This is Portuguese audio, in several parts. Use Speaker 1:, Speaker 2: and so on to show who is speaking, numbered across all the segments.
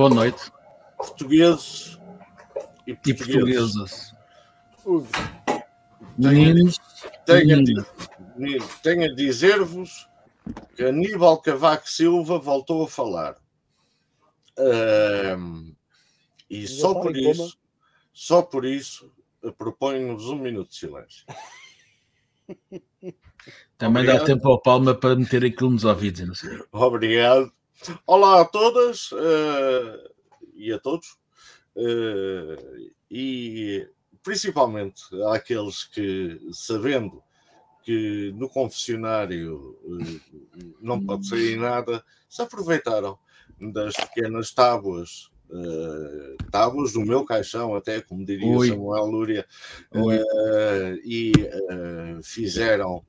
Speaker 1: Boa noite. Portugueses e
Speaker 2: E
Speaker 1: portuguesas.
Speaker 2: Meninos,
Speaker 1: Tenho tenho a dizer-vos que Aníbal Cavaco Silva voltou a falar. Ahm, e
Speaker 3: Já
Speaker 1: só por isso, só por isso, proponho-vos um minuto de silêncio.
Speaker 2: Também
Speaker 1: Obrigado.
Speaker 2: dá tempo ao Palma para meter aquilo nos ouvidos. Não sei.
Speaker 1: Obrigado. Olá a todas eh, e a todos. eh, e principalmente àqueles que, sabendo que no confessionário eh, não pode sair nada, se aproveitaram das pequenas tábuas. eh, tábuas do meu caixão, até como diria
Speaker 2: Ui.
Speaker 1: Samuel Lúria,
Speaker 2: Ui.
Speaker 1: eh, e eh, fizeram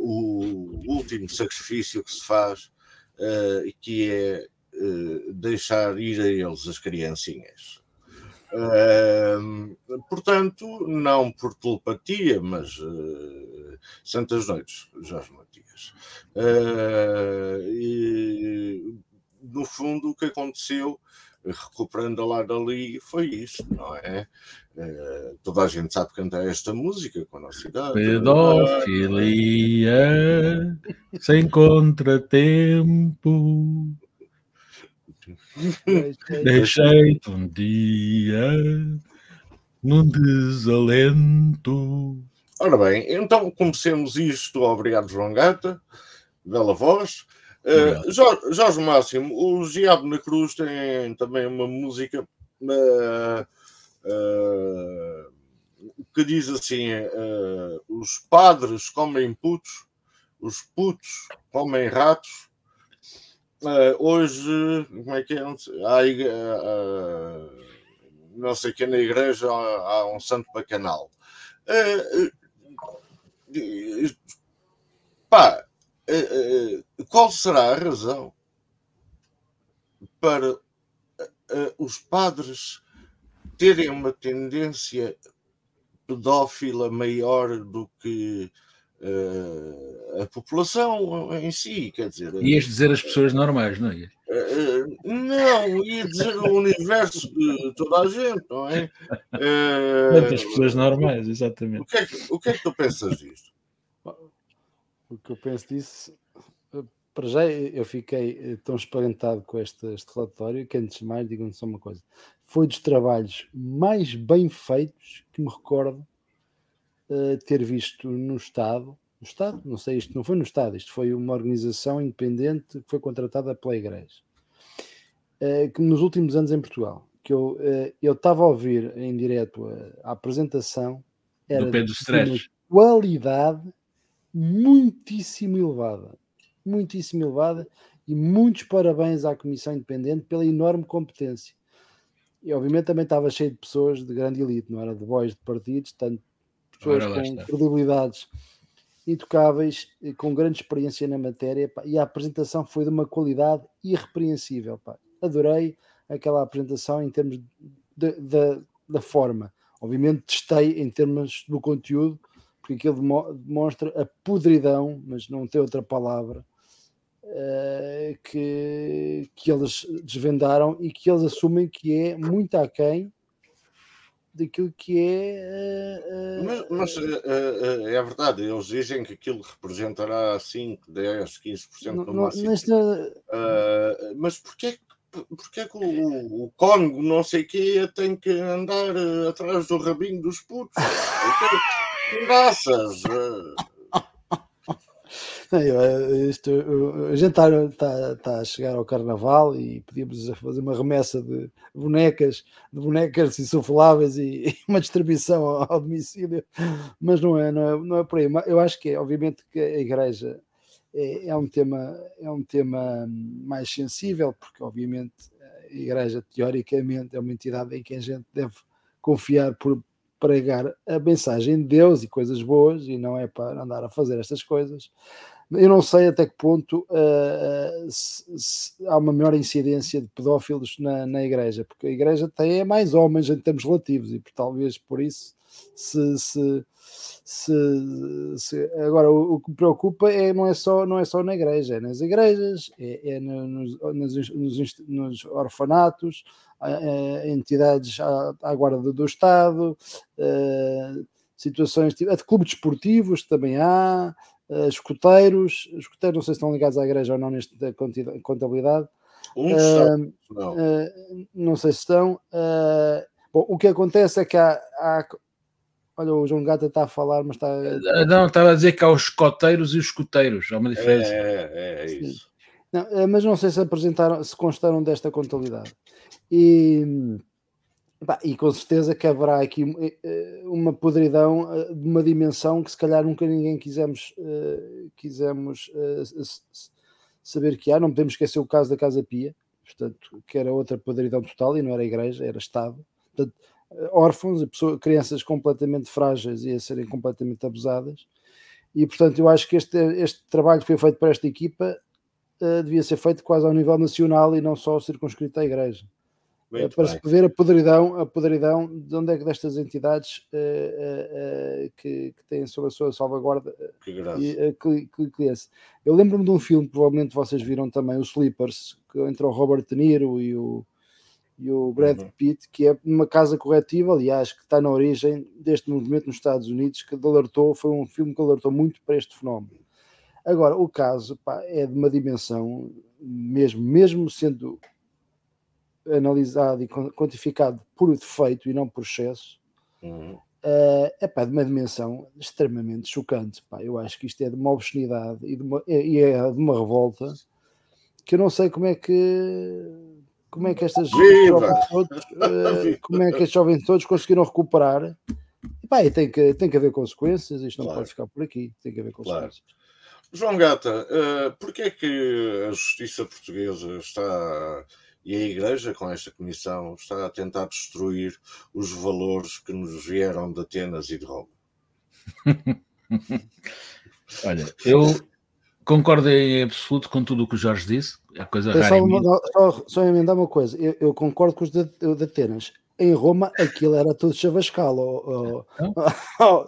Speaker 1: o último sacrifício que se faz, eh, que é eh, deixar ir a eles as criancinhas. Ahm, portanto, não por telepatia, mas eh, Santas Noites, Jorge Matias. Ah, e, no fundo, o que aconteceu, recuperando a lá dali, foi isso, não é? Eh, toda a gente sabe cantar esta música com a nossa idade.
Speaker 2: Pedofilia sem contratempo. Deixei-te um dia num desalento.
Speaker 1: Ora bem, então comecemos isto. Obrigado, João Gata. Bela voz. Eh. Jorge, Jorge Máximo, o Diabo na Cruz tem também uma música eh, eh, que diz assim: os padres comem putos, os putos comem ratos. Hoje, como é que é? Há, não sei que na igreja há, um santo bacanal. Pá, qual será a razão para eh, eh, os padres terem uma tendência pedófila maior do que eh, a população em si? Quer dizer,
Speaker 2: Ias dizer as pessoas normais, não é?
Speaker 1: eh, não, ia dizer o universo de toda a gente, não é? Eh,
Speaker 2: Quantas pessoas normais,
Speaker 1: o,
Speaker 2: exatamente.
Speaker 1: que é que, o que é que tu pensas disto?
Speaker 3: O que eu penso disso, para já eu fiquei eh, tão espantado com este, este relatório que antes de mais digo só uma coisa. Foi dos trabalhos mais bem feitos que me recordo eh, ter visto no Estado. No Estado? Não sei, isto não foi no Estado, isto foi uma organização independente que foi contratada pela Igreja. Eh, que nos últimos anos em Portugal, que eu eh, eu estava a ouvir em direto a, a apresentação, era
Speaker 2: Do Pedro
Speaker 3: de qualidade muitíssimo elevada. Muitíssimo elevada e muitos parabéns à Comissão Independente pela enorme competência. E obviamente também estava cheio de pessoas de grande elite, não era de boys de partidos, tanto pessoas com
Speaker 2: está.
Speaker 3: credibilidades intocáveis, e com grande experiência na matéria, pá, e a apresentação foi de uma qualidade irrepreensível. pá. Adorei aquela apresentação em termos da forma. Obviamente testei em termos do conteúdo, porque aquilo demo- demonstra a podridão, mas não tem outra palavra, eh, que, que eles desvendaram e que eles assumem que é muito aquém daquilo que é. eh, eh,
Speaker 1: Mas, mas, eh, é verdade, eles dizem que aquilo representará 5, 10, 15%
Speaker 3: não-
Speaker 1: no
Speaker 3: não-
Speaker 1: máximo.
Speaker 3: neste-
Speaker 1: Ah, mas porquê, que- porquê que o, o Congo, não sei quê, tem que andar atrás do rabinho dos putos? Eh,
Speaker 3: Não, eh, isto, a gente está a chegar ao carnaval e podíamos fazer uma remessa de bonecas, de bonecas insufláveis e, e uma distribuição ao, ao domicílio, mas não é, não é, não é por aí. Eu acho que é, obviamente, que a igreja é, é um tema, é um tema mais sensível, porque obviamente a igreja teoricamente é uma entidade em que a gente deve confiar por pregar a mensagem de Deus e coisas boas, e não é para andar a fazer estas coisas. eu não sei até que ponto uh, se, se há uma maior incidência de pedófilos na, na igreja, porque a igreja tem é mais homens em termos relativos e talvez por isso se, se, se, agora o, o, que me preocupa é não é só não é só na igreja, é nas igrejas, é, é nos, nos, nos, nos, orfanatos, entidades à, à guarda do, do Estado, é, situações de, de clubes desportivos também há, uh, escuteiros, escuteiros não sei se estão ligados à igreja ou não nesta contabilidade.
Speaker 1: Um uh, não.
Speaker 3: Uh, não sei se estão. bom, o que acontece é que há, há Olha, o João Gata está a falar, mas está.
Speaker 2: Não, estava a dizer que há os escoteiros e os escuteiros, há uma diferença.
Speaker 1: É, é, é isso.
Speaker 3: Não, mas não sei se apresentaram, se constaram desta contabilidade. E e com certeza que haverá aqui eh, uma podridão eh, de uma dimensão que se calhar nunca ninguém quisemos, quisemos saber que há. Não podemos esquecer o caso da Casa Pia, portanto, que era outra podridão total e não era igreja, era Estado. Portanto, órfãos, crianças completamente frágeis e a serem completamente abusadas. E portanto, eu acho que este, este trabalho que foi feito por esta equipa uh, devia ser feito quase ao nível nacional e não só circunscrito à igreja. Muito para bem. se ver a podridão, a podridão de onde é que destas entidades uh, uh, uh, que, que, têm sob a sua salvaguarda
Speaker 1: que
Speaker 3: e que, que, Eu lembro-me de um filme, provavelmente vocês viram também, o Sleepers, que entre o Robert De Niro e o, e o Brad uhum. Pitt, que é uma casa corretiva, aliás, que está na origem deste movimento nos Estados Unidos, que alertou, foi um filme que alertou muito para este fenómeno. Agora, o caso pá, é de uma dimensão, mesmo, mesmo sendo analisado e quantificado por defeito e não por excesso, uhum. uh, é pá, de uma dimensão extremamente chocante. Pá. Eu acho que isto é de uma obscenidade e, de uma, e é de uma revolta que eu não sei como é que como é que estas jovens todos, uh, como é que estes jovens todos conseguiram recuperar e, pá, e tem, que, tem que haver consequências, isto não claro. pode ficar por aqui, tem que haver consequências. Claro.
Speaker 1: João Gata, uh, porquê é que a justiça portuguesa está e a Igreja, com esta comissão, está a tentar destruir os valores que nos vieram de Atenas e de Roma.
Speaker 2: Olha, eu concordo em absoluto com tudo o que o Jorge disse. É coisa
Speaker 3: rara. Só, só, só emendar uma coisa, eu, eu, concordo com os de, de, Atenas. Em Roma aquilo era tudo chavascal. Oh, oh, oh,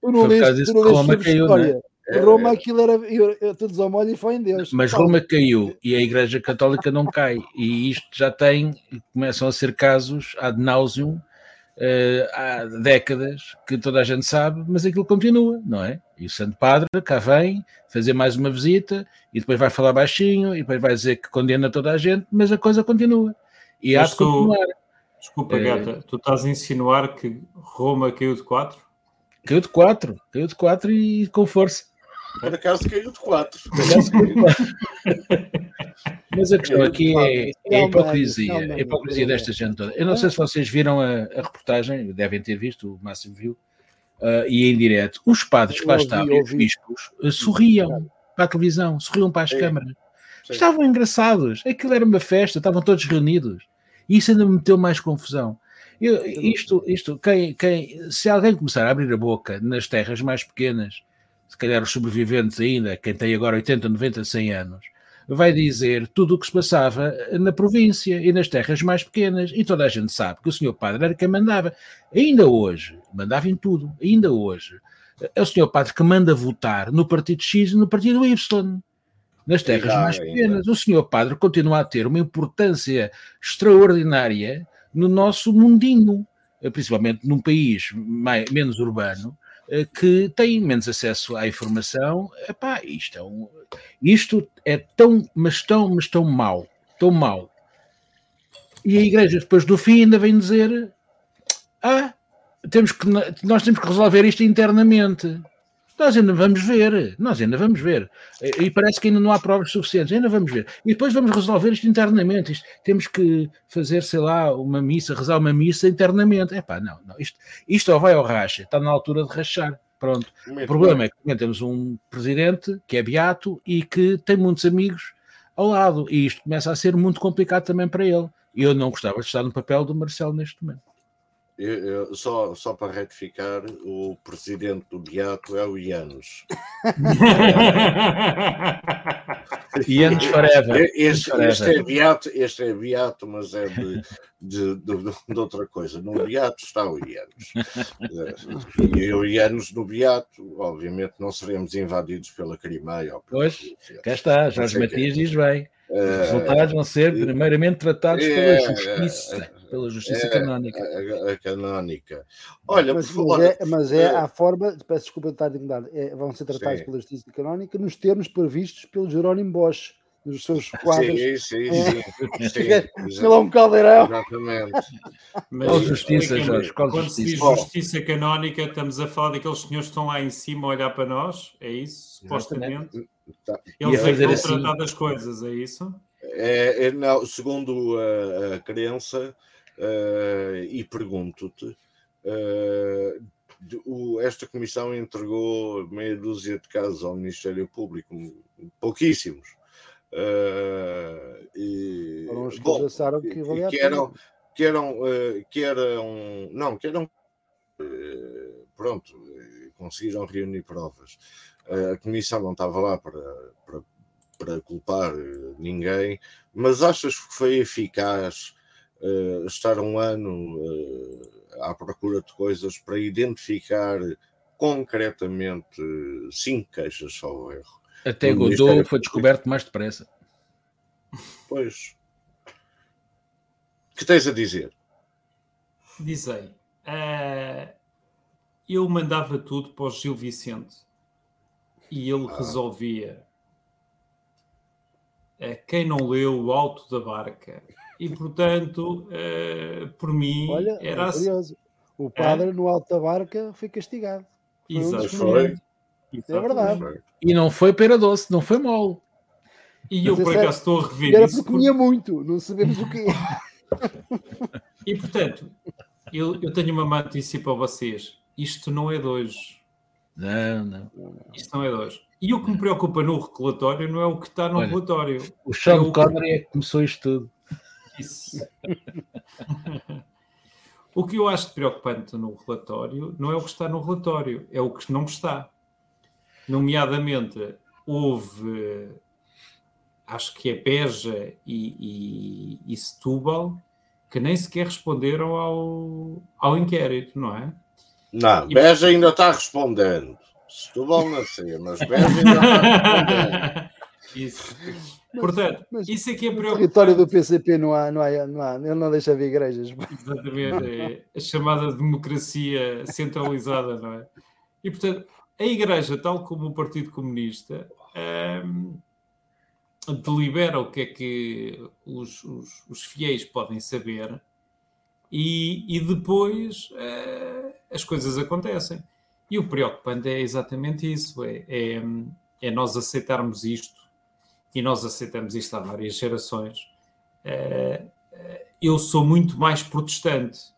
Speaker 2: tu não leste Roma caiu, né?
Speaker 3: Roma aquilo era eu, eu, todos ao molho e foi em Deus.
Speaker 2: Mas Roma caiu e a Igreja Católica não cai. E isto já tem, começam a ser casos ad nauseum uh, há décadas que toda a gente sabe, mas aquilo continua, não é? E o Santo Padre cá vem fazer mais uma visita e depois vai falar baixinho e depois vai dizer que condena toda a gente, mas a coisa continua. E mas há de tu, continuar.
Speaker 4: Desculpa, é, Gata, tu estás a insinuar que Roma caiu de 4?
Speaker 2: Caiu de 4, caiu de 4 e com força.
Speaker 1: Por acaso caiu de 4.
Speaker 2: Mas a questão aqui é, é a hipocrisia, a hipocrisia desta gente toda. Eu não sei se vocês viram a, a reportagem, devem ter visto, o Máximo viu, uh, e em direto. Os padres que lá estavam, os bispos, uh, sorriam para a televisão, sorriam para as Sim. câmaras. Sim. Estavam engraçados, aquilo era uma festa, estavam todos reunidos. E isso ainda me meteu mais confusão. Eu, isto, isto quem, quem, se alguém começar a abrir a boca nas terras mais pequenas se calhar os sobreviventes ainda, quem tem agora 80, 90, 100 anos, vai dizer tudo o que se passava na província e nas terras mais pequenas. E toda a gente sabe que o senhor padre era quem mandava. Ainda hoje, mandava em tudo, ainda hoje, é o senhor padre que manda votar no partido X e no partido Y. Nas terras mais pequenas. O senhor padre continua a ter uma importância extraordinária no nosso mundinho, principalmente num país mais, menos urbano, que têm menos acesso à informação. Epá, isto, é um, isto é tão, mas tão, mas tão mau, tão mau. E a igreja depois do fim ainda vem dizer ah, temos que, nós temos que resolver isto internamente. Nós ainda vamos ver, nós ainda vamos ver. E parece que ainda não há provas suficientes, ainda vamos ver. E depois vamos resolver isto internamente. Isto, temos que fazer, sei lá, uma missa, rezar uma missa internamente. É pá, não, não. Isto, isto ou vai ao racha, está na altura de rachar. Pronto. Muito o problema bem. é que temos um presidente que é beato e que tem muitos amigos ao lado. E isto começa a ser muito complicado também para ele. E eu não gostava de estar no papel do Marcelo neste momento.
Speaker 1: Eu, eu, só, só para retificar, o presidente do Beato é o Ianos.
Speaker 2: Ianos forever.
Speaker 1: Este, este, é Beato, este é Beato, mas é de, de, de, de outra coisa. No Beato está o Ianos. E o Ianos no Beato, obviamente, não seremos invadidos pela Crimeia.
Speaker 2: Pois, cá está, Jorge Matias diz bem. Os resultados vão ser primeiramente tratados pela justiça, pela justiça
Speaker 1: é,
Speaker 2: canónica.
Speaker 1: A, a, canónica. Olha,
Speaker 3: mas, mas, é, mas é a forma, peço desculpa de estar incomodado, é, vão ser tratados sim. pela justiça canónica nos termos previstos pelo Jerónimo Bosch, nos seus quadros.
Speaker 1: Sim, sim, sim.
Speaker 3: sim é um caldeirão.
Speaker 1: Exatamente.
Speaker 2: Mas, qual justiça, Jorge? Qual
Speaker 4: quando
Speaker 2: justiça?
Speaker 4: se diz justiça canónica, estamos a falar daqueles senhores que estão lá em cima a olhar para nós, é isso, supostamente? Tá. Eles é que vão assim... tratar das coisas, é isso?
Speaker 1: É, é, não, segundo a, a crença, uh, e pergunto-te, uh, esta comissão entregou meia dúzia de casos ao Ministério Público, pouquíssimos. Uh, e,
Speaker 3: Foram os que bom, pensaram que valia
Speaker 1: que eram, que eram, que eram, não, que eram, pronto, conseguiram reunir provas a Comissão não estava lá para, para, para culpar ninguém, mas achas que foi eficaz uh, estar um ano uh, à procura de coisas para identificar concretamente cinco queixas só o erro?
Speaker 2: Até Godot foi descoberto mais depressa.
Speaker 1: Pois. que tens a dizer?
Speaker 4: Dizei. Uh, eu mandava tudo para o Gil Vicente e ele ah. resolvia. É, quem não leu o Alto da Barca. E, portanto, é, por mim,
Speaker 3: Olha,
Speaker 4: era
Speaker 3: é curioso. O padre é? no Alto da Barca foi castigado.
Speaker 4: Foi Exatamente.
Speaker 3: Um é verdade.
Speaker 2: E não foi pera doce, não foi mole.
Speaker 4: E eu, por acaso, estou a rever
Speaker 3: era isso. Era porque comia muito, não sabemos o que é.
Speaker 4: e, portanto, eu, eu tenho uma má notícia para vocês. Isto não é de hoje.
Speaker 2: Não, não.
Speaker 4: Isto não é dois. E o que me preocupa no relatório não é o que está no Olha, relatório.
Speaker 2: O Sean é Connery é que começou isto tudo.
Speaker 4: Isso. o que eu acho preocupante no relatório não é o que está no relatório, é o que não está. Nomeadamente, houve, acho que é Beja e, e, e Setúbal, que nem sequer responderam ao, ao inquérito, não é?
Speaker 1: Não, e... Beja ainda está respondendo. Setúbal não sei, mas Beja ainda está respondendo.
Speaker 4: Isso. Portanto, mas, isso aqui é
Speaker 3: preocupante. No território do PCP não há, não há, não há, ele não deixa ver igrejas.
Speaker 4: Exatamente, é a chamada democracia centralizada, não é? E portanto, a Igreja, tal como o Partido Comunista, um, delibera o que é que os, os, os fiéis podem saber e, e depois uh, as coisas acontecem. E o preocupante é exatamente isso: é, é, é, nós aceitarmos isto, e nós aceitamos isto há várias gerações. Uh, eu sou muito mais protestante.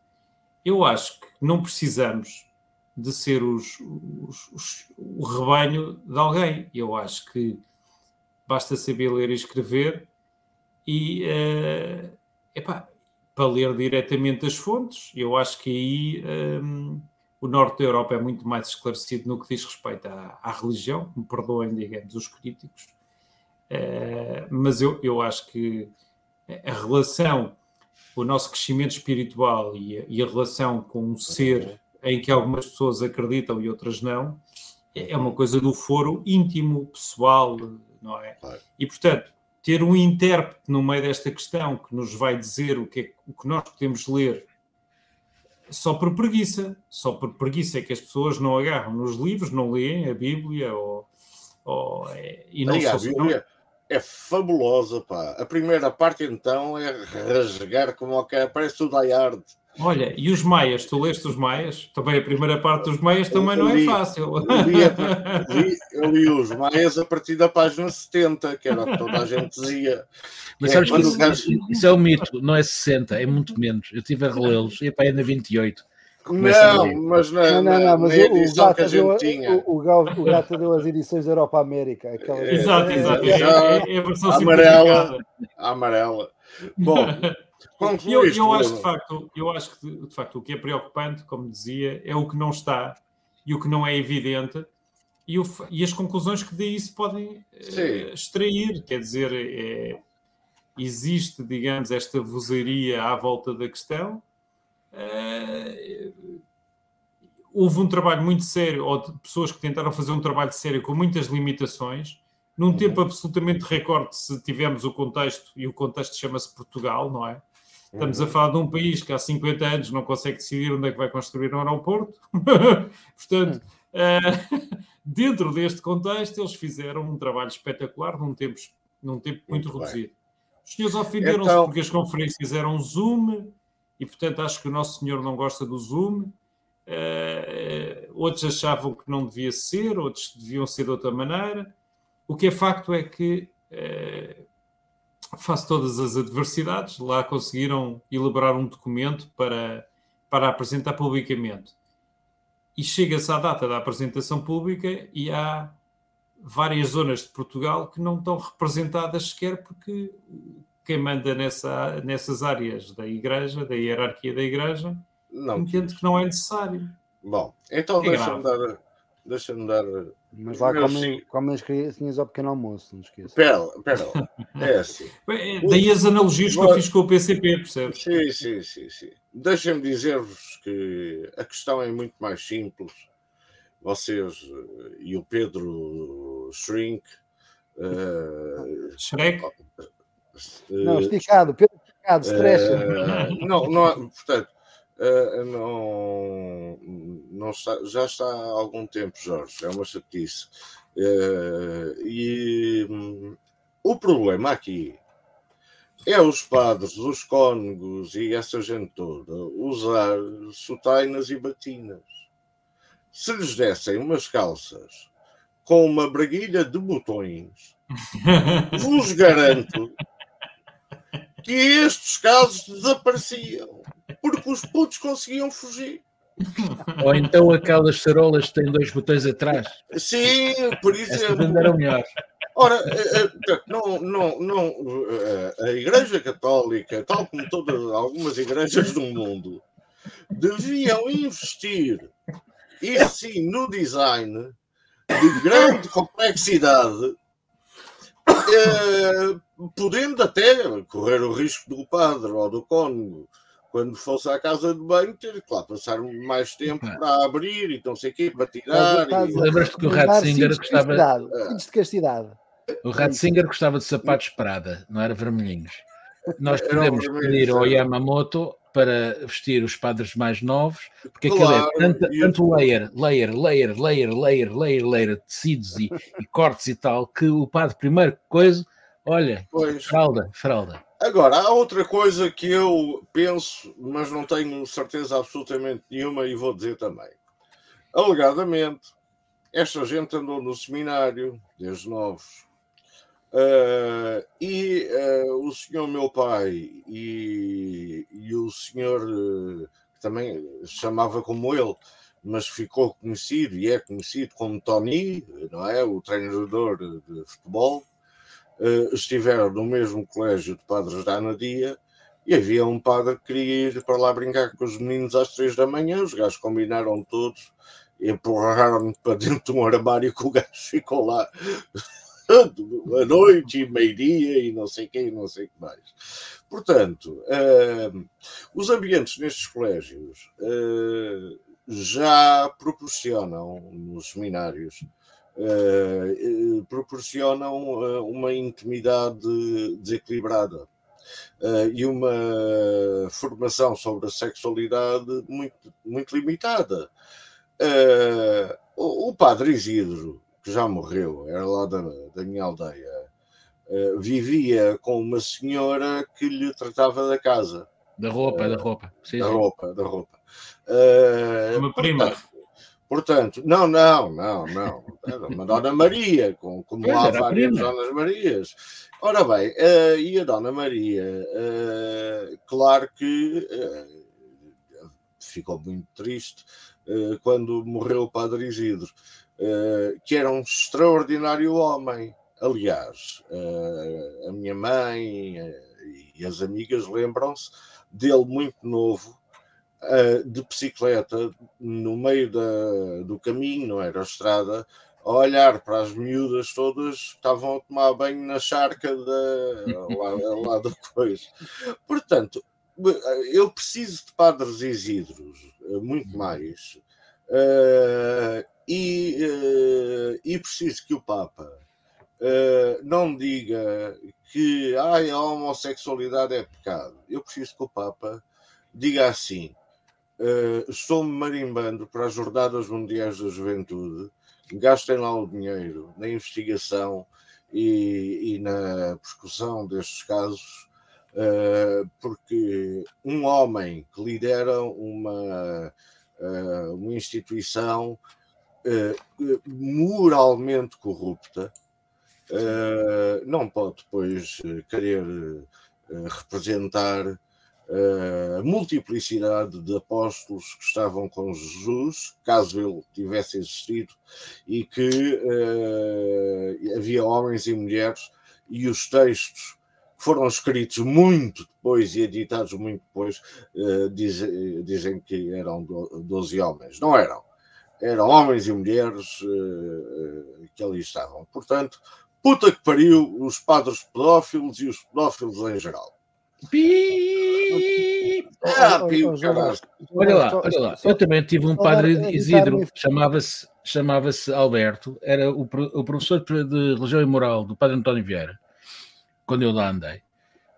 Speaker 4: Eu acho que não precisamos de ser os, os, os, o rebanho de alguém. Eu acho que basta saber ler e escrever e uh, epá, para ler diretamente as fontes. Eu acho que aí um, o norte da Europa é muito mais esclarecido no que diz respeito à, à religião, me perdoem, digamos, os críticos, uh, mas eu, eu acho que a relação, o nosso crescimento espiritual e a, e a relação com um ser em que algumas pessoas acreditam e outras não, é uma coisa do foro íntimo, pessoal, não é? E portanto, ter um intérprete no meio desta questão que nos vai dizer o que, é, o que nós podemos ler só por preguiça, só por preguiça é que as pessoas não agarram nos livros, não leem a Bíblia ou, ou é, e não
Speaker 1: Aí, a Bíblia não... é fabulosa, pá. A primeira parte então é rasgar como o que parece o Die Hard.
Speaker 4: Olha, e os maias, tu leste os maias? Também a primeira parte dos maias também eu não é li, é fácil.
Speaker 1: Eu li, li, eu li, os maias a partir da página 70, que era o que toda a gente dizia.
Speaker 2: Mas é, sabes que isso, isso, é um mito, não é 60, é muito menos. Eu estive a relê-los e pá, é na 28.
Speaker 1: Não, mas na, não, não, não, mas na edição o, que a gente
Speaker 3: deu,
Speaker 1: tinha.
Speaker 3: O, o, o, Gato deu as edições da Europa América. Aquela...
Speaker 4: É, exato, exato. É,
Speaker 1: é, é a versão amarela. amarela. Bom,
Speaker 4: eu, eu acho de facto, eu acho que de facto o que é preocupante, como dizia, é o que não está e o que não é evidente e, o, e as conclusões que daí se podem uh, extrair. Quer dizer, é, existe, digamos, esta vozeria à volta da questão. Uh, houve um trabalho muito sério, ou de pessoas que tentaram fazer um trabalho sério com muitas limitações, num uhum. tempo absolutamente recorde, se tivermos o contexto, e o contexto chama-se Portugal, não é? Estamos a uhum. falar de um país que há 50 anos não consegue decidir onde é que vai construir um aeroporto. Portanto, uh, dentro deste contexto, eles fizeram um trabalho espetacular num tempo, num tempo muito, muito reduzido. Os senhores ofenderam-se então... porque as conferências eram Zoom e, portanto, acho que o nosso senhor não gosta do Zoom. Uh, outros achavam que não devia ser, outros deviam ser de outra maneira. O que é facto é que, uh, face todas as adversidades, lá conseguiram elaborar um documento para, para apresentar publicamente. E chega-se à data da apresentação pública e há várias zonas de Portugal que não estão representadas sequer porque quem manda nessa, nessas áreas da igreja, da hierarquia da igreja, não entende que não é necessário.
Speaker 1: Bom, então é deixa-me dar. Deixa-me dar.
Speaker 3: Mas lá comem, comem as crianças ao pequeno almoço, não esqueça.
Speaker 1: Espera, espera. É assim.
Speaker 4: Daí as analogias que eu fiz com o PCP, percebes?
Speaker 1: Sim, sim, sim. sim. Deixem-me dizer-vos que a questão é muito mais simples. Vocês eh, e o Pedro Shrink. Uh,
Speaker 4: Shrek?
Speaker 3: Não, esticado, Pedro esticado, stress.
Speaker 1: Uh, não, não, portanto, uh, não, não está, já está há algum tempo, Jorge, é uma chatice. Uh, e um, o problema aqui é os padres, os cônegos e essa gente toda usar sutainas e batinas. Se lhes dessem umas calças com uma braguilha de botões, vos garanto que estes casos desapareciam porque os putos conseguiam fugir.
Speaker 2: Ou então aquelas cerolas que têm dois botões atrás.
Speaker 1: Sim, por exemplo.
Speaker 2: Eram melhor.
Speaker 1: Ora, eh, eh, não, não, não, eh, a Igreja Católica, tal como todas algumas igrejas do mundo, deviam investir, e sim, no design de grande complexidade podendo até correr o risco do padre ou do cônego, quando fosse à casa de banho, ter que lá passar mais tempo para abrir e não sei o quê, para tirar.
Speaker 2: E... Lembras-te que o Ratzinger gostava.
Speaker 3: de castidade.
Speaker 2: O Ratzinger gostava de sapatos Prada, não era vermelhinhos. Nós podemos pedir ao Yamamoto para vestir os padres mais novos, porque claro, aquilo é tanto, tanto layer, layer, layer, layer, layer, layer, layer, tecidos e, e cortes e tal, que o padre, primeiro coisa, olha, pois. fralda, fralda.
Speaker 1: Agora, há outra coisa que eu penso, mas não tenho certeza absolutamente nenhuma e vou dizer também. Alegadamente, esta gente andou no seminário, desde novos, Uh, e uh, o senhor meu pai e, e o senhor uh, que também chamava como ele, mas ficou conhecido e é conhecido como Tony, não é? O treinador de futebol, estiveram no mesmo colégio de padres da Anadia e havia um padre que queria ir para lá brincar com os meninos às três da manhã, os gajos combinaram todos, empurraram-me para dentro de um armário que o gajo ficou lá a noite e meio-dia e não sei quem, não sei o que mais. Portanto, uh, os ambientes nestes colégios uh, já proporcionam, nos seminários, uh, proporcionam uma intimidade desequilibrada. e uma formação sobre a sexualidade muito, muito limitada. o, o padre Isidro, que já morreu, era lá da, da minha aldeia, vivia com uma senhora que lhe tratava da casa.
Speaker 2: Da roupa, uh, da roupa.
Speaker 1: Sim, da sim. roupa, da roupa. Uh,
Speaker 4: uma prima.
Speaker 1: Portanto, portanto, não, não, não, não. Era uma Dona Maria, com, como pois há várias Donas Marias. Ora bem, uh, e a Dona Maria, uh, claro que ficou muito triste uh, quando morreu o Padre Isidro, uh, que era um extraordinário homem. Aliás, uh, a minha mãe e as amigas lembram-se dele muito novo, de bicicleta, no meio da, do caminho, não era a estrada, a olhar para as miúdas todas estavam a tomar banho na charca da, lá, lá da coisa. Portanto, eu preciso de padres Isidros, eh, muito mais, uh, e, uh, e preciso que o Papa uh, não diga que ai, a homossexualidade é pecado. Eu preciso que o Papa diga assim: estou-me marimbando para as Jornadas Mundiais da Juventude gastem lá o dinheiro na investigação e, e na percussão destes casos, uh, porque um homem que lidera uma, uh, uma instituição uh, moralmente corrupta não pode depois querer representar a multiplicidade de apóstolos que estavam com Jesus, caso ele tivesse existido, e que uh, havia homens e mulheres, e os textos foram escritos muito depois e editados muito depois, uh, dizem, dizem que eram 12 homens. Não eram. Eram homens e mulheres uh, que ali estavam. Portanto, puta que pariu os padres pedófilos e os pedófilos em geral.
Speaker 2: Pi... Ah, olha lá, olha lá. Eu também tive um padre Isidro, chamava-se chamava-se Alberto, era o, o professor de religião e moral do padre António Vieira, quando eu lá andei,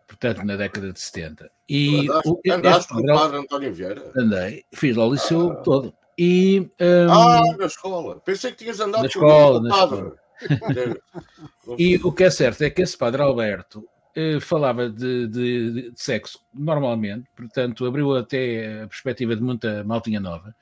Speaker 2: portanto na década de 70.
Speaker 1: E andaste, o, andaste com o padre António Vieira?
Speaker 2: Andei, fiz lá o liceu ah. todo. E,
Speaker 1: um, ah, na escola. Pensei que tinhas andado
Speaker 2: na escola, na escola. e o que é certo é que esse padre Alberto eh, falava de, de, de, sexo normalmente, portanto abriu até a perspectiva de muita maltinha nova.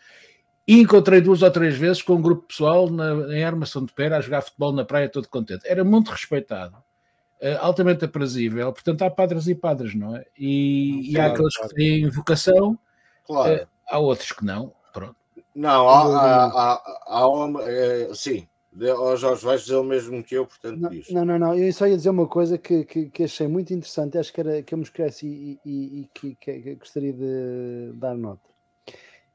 Speaker 2: E encontrei duas ou três vezes com um grupo pessoal na, em Armação de Pera a jogar futebol na praia todo contente. Era muito respeitado, uh, altamente aprazível. Portanto, há padres e padres, não é? E, claro, e há aqueles claro. que têm vocação, claro. uh, há outros que não. Pronto.
Speaker 1: Não, há, há, há, há, há sim, Oh, Jorge, vais dizer o mesmo que eu, portanto
Speaker 3: não, diz. Não, não, não, eu só ia dizer uma coisa que, que, que achei muito interessante, acho que, era, que eu me esqueci e, e, e que, que, gostaria de dar nota.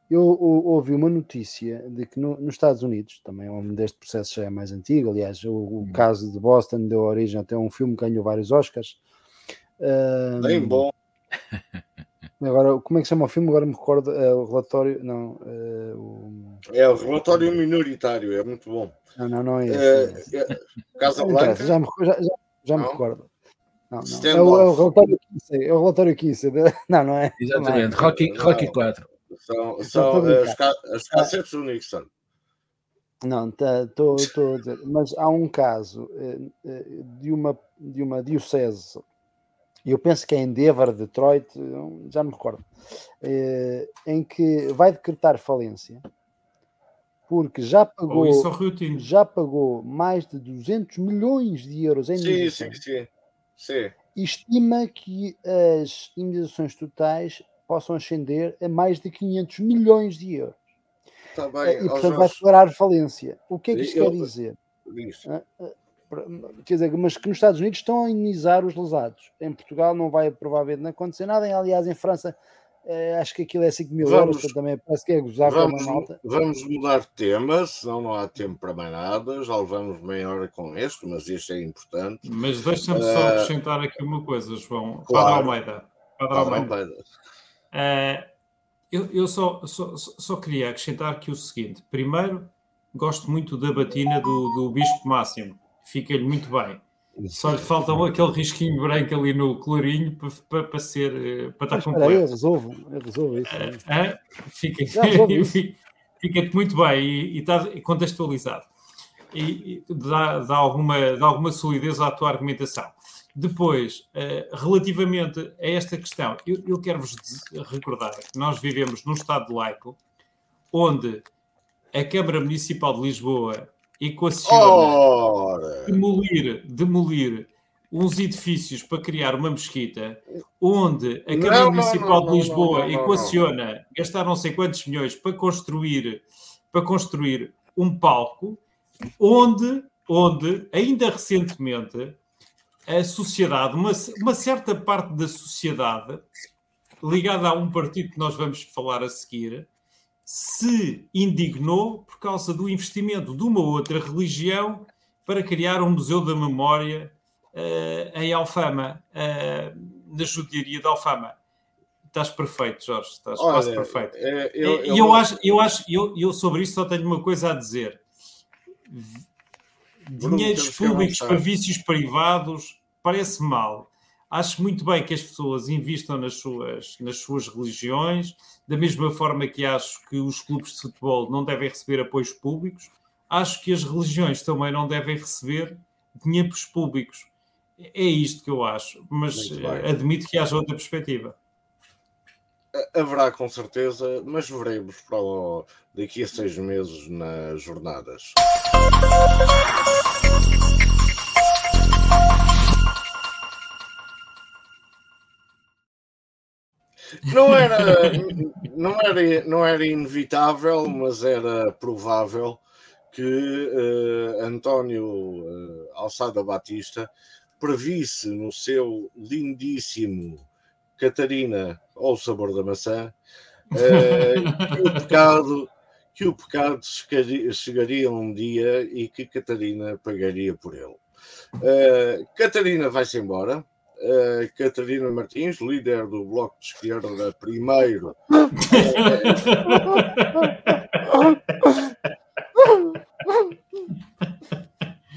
Speaker 3: Eu ouvi uma notícia de que no, nos Estados Unidos, também onde este processo já é mais antigo, aliás, o, o hum. caso de Boston deu origem até a um filme que ganhou vários Oscars.
Speaker 1: Bem bom.
Speaker 3: Agora, como é que se chama o filme? Agora me recordo, é o relatório. Não, é o...
Speaker 1: é o relatório minoritário, é muito bom.
Speaker 3: Não, não, não é esse. É, é,
Speaker 1: Casa Blanca?
Speaker 3: Já me, já, já, já me recordo. Não, não. É, o, é, o, relatório Kinsey, é o relatório Kinsey. Não, não é?
Speaker 2: Exatamente, Rocky, Rocky 4.
Speaker 1: São, são as, as cassetes do Nixon.
Speaker 3: Não, estou tá, a dizer, mas há um caso eh, eh, de uma, de uma diocese eu penso que é em Denver, Detroit, já não me recordo, eh, em que vai decretar falência porque já pagou, já pagou mais de 200 milhões de euros em
Speaker 1: sim, sim, sim, sim.
Speaker 3: E estima que as indenizações totais possam ascender a mais de 500 milhões de euros.
Speaker 1: Tá bem,
Speaker 3: e portanto vai declarar falência. O que é que isto eu, quer dizer? Ah, quer dizer, mas que nos Estados Unidos estão a indenizar os lesados. Em Portugal não vai provavelmente acontecer nada. Aliás, em França é, acho que aquilo é 5 mil vamos, euros, também parece que é gozar
Speaker 1: vamos,
Speaker 3: com uma malta.
Speaker 1: Vamos mudar de tema, senão não há tempo para mais nada. Já levamos meia hora com este, mas isto é importante.
Speaker 4: Mas deixa-me uh, só eh, acrescentar aqui uma coisa, João. Claro, Padre Almeida. Padre Almeida. Almeida. Uh, eu, eu só, só, só queria acrescentar aqui o seguinte: primeiro, gosto muito da batina do, do Bispo Máximo, fica-lhe muito bem. Só lhe falta aquele risquinho branco ali no colorinho para, para, para ser eh, para estar completo.
Speaker 3: Eu resolvo, eu resolvo isso.
Speaker 4: Ah, fica, fica muito bem e, e está contextualizado. E, e dá, dá, alguma, dá alguma solidez à tua argumentação. Depois, uh, relativamente a esta questão, eu, eu quero-vos recordar que nós vivemos num Estado laico onde a Câmara Municipal de Lisboa equaciona Ora. demolir, demolir uns edifícios para criar uma mesquita, onde a Câmara não, Municipal não, não, de Lisboa equaciona gastar não sei quantos milhões para construir, para construir um palco, onde, onde ainda recentemente a sociedade, uma, uma certa parte da sociedade, ligada a um partido que nós vamos falar a seguir, se indignou por causa do investimento de uma outra religião para criar um museu da memória uh, em Alfama, uh, na judiaria de Alfama. Estás perfeito, Jorge, estás Olha, quase perfeito. É, eu, e eu, eu, acho, eu acho, eu, eu sobre isso só tenho uma coisa a dizer. Dinheiros públicos para vícios privados parece mal. Acho muito bem que as pessoas investam nas suas, nas suas religiões, da mesma forma que acho que os clubes de futebol não devem receber apoios públicos, acho que as religiões também não devem receber dinheiros públicos. É isto que eu acho, mas admito que haja outra perspectiva.
Speaker 1: Haverá com certeza, mas veremos para o, daqui a seis meses nas jornadas. Não era, não era, não era inevitável, mas era provável que uh, António uh, Alçada Batista previsse no seu lindíssimo Catarina ou sabor da maçã uh, que o pecado que o pecado chegaria, chegaria um dia e que Catarina pagaria por ele. Catarina vai-se embora, uh, Catarina Martins, líder do Bloco de Esquerda, primeiro.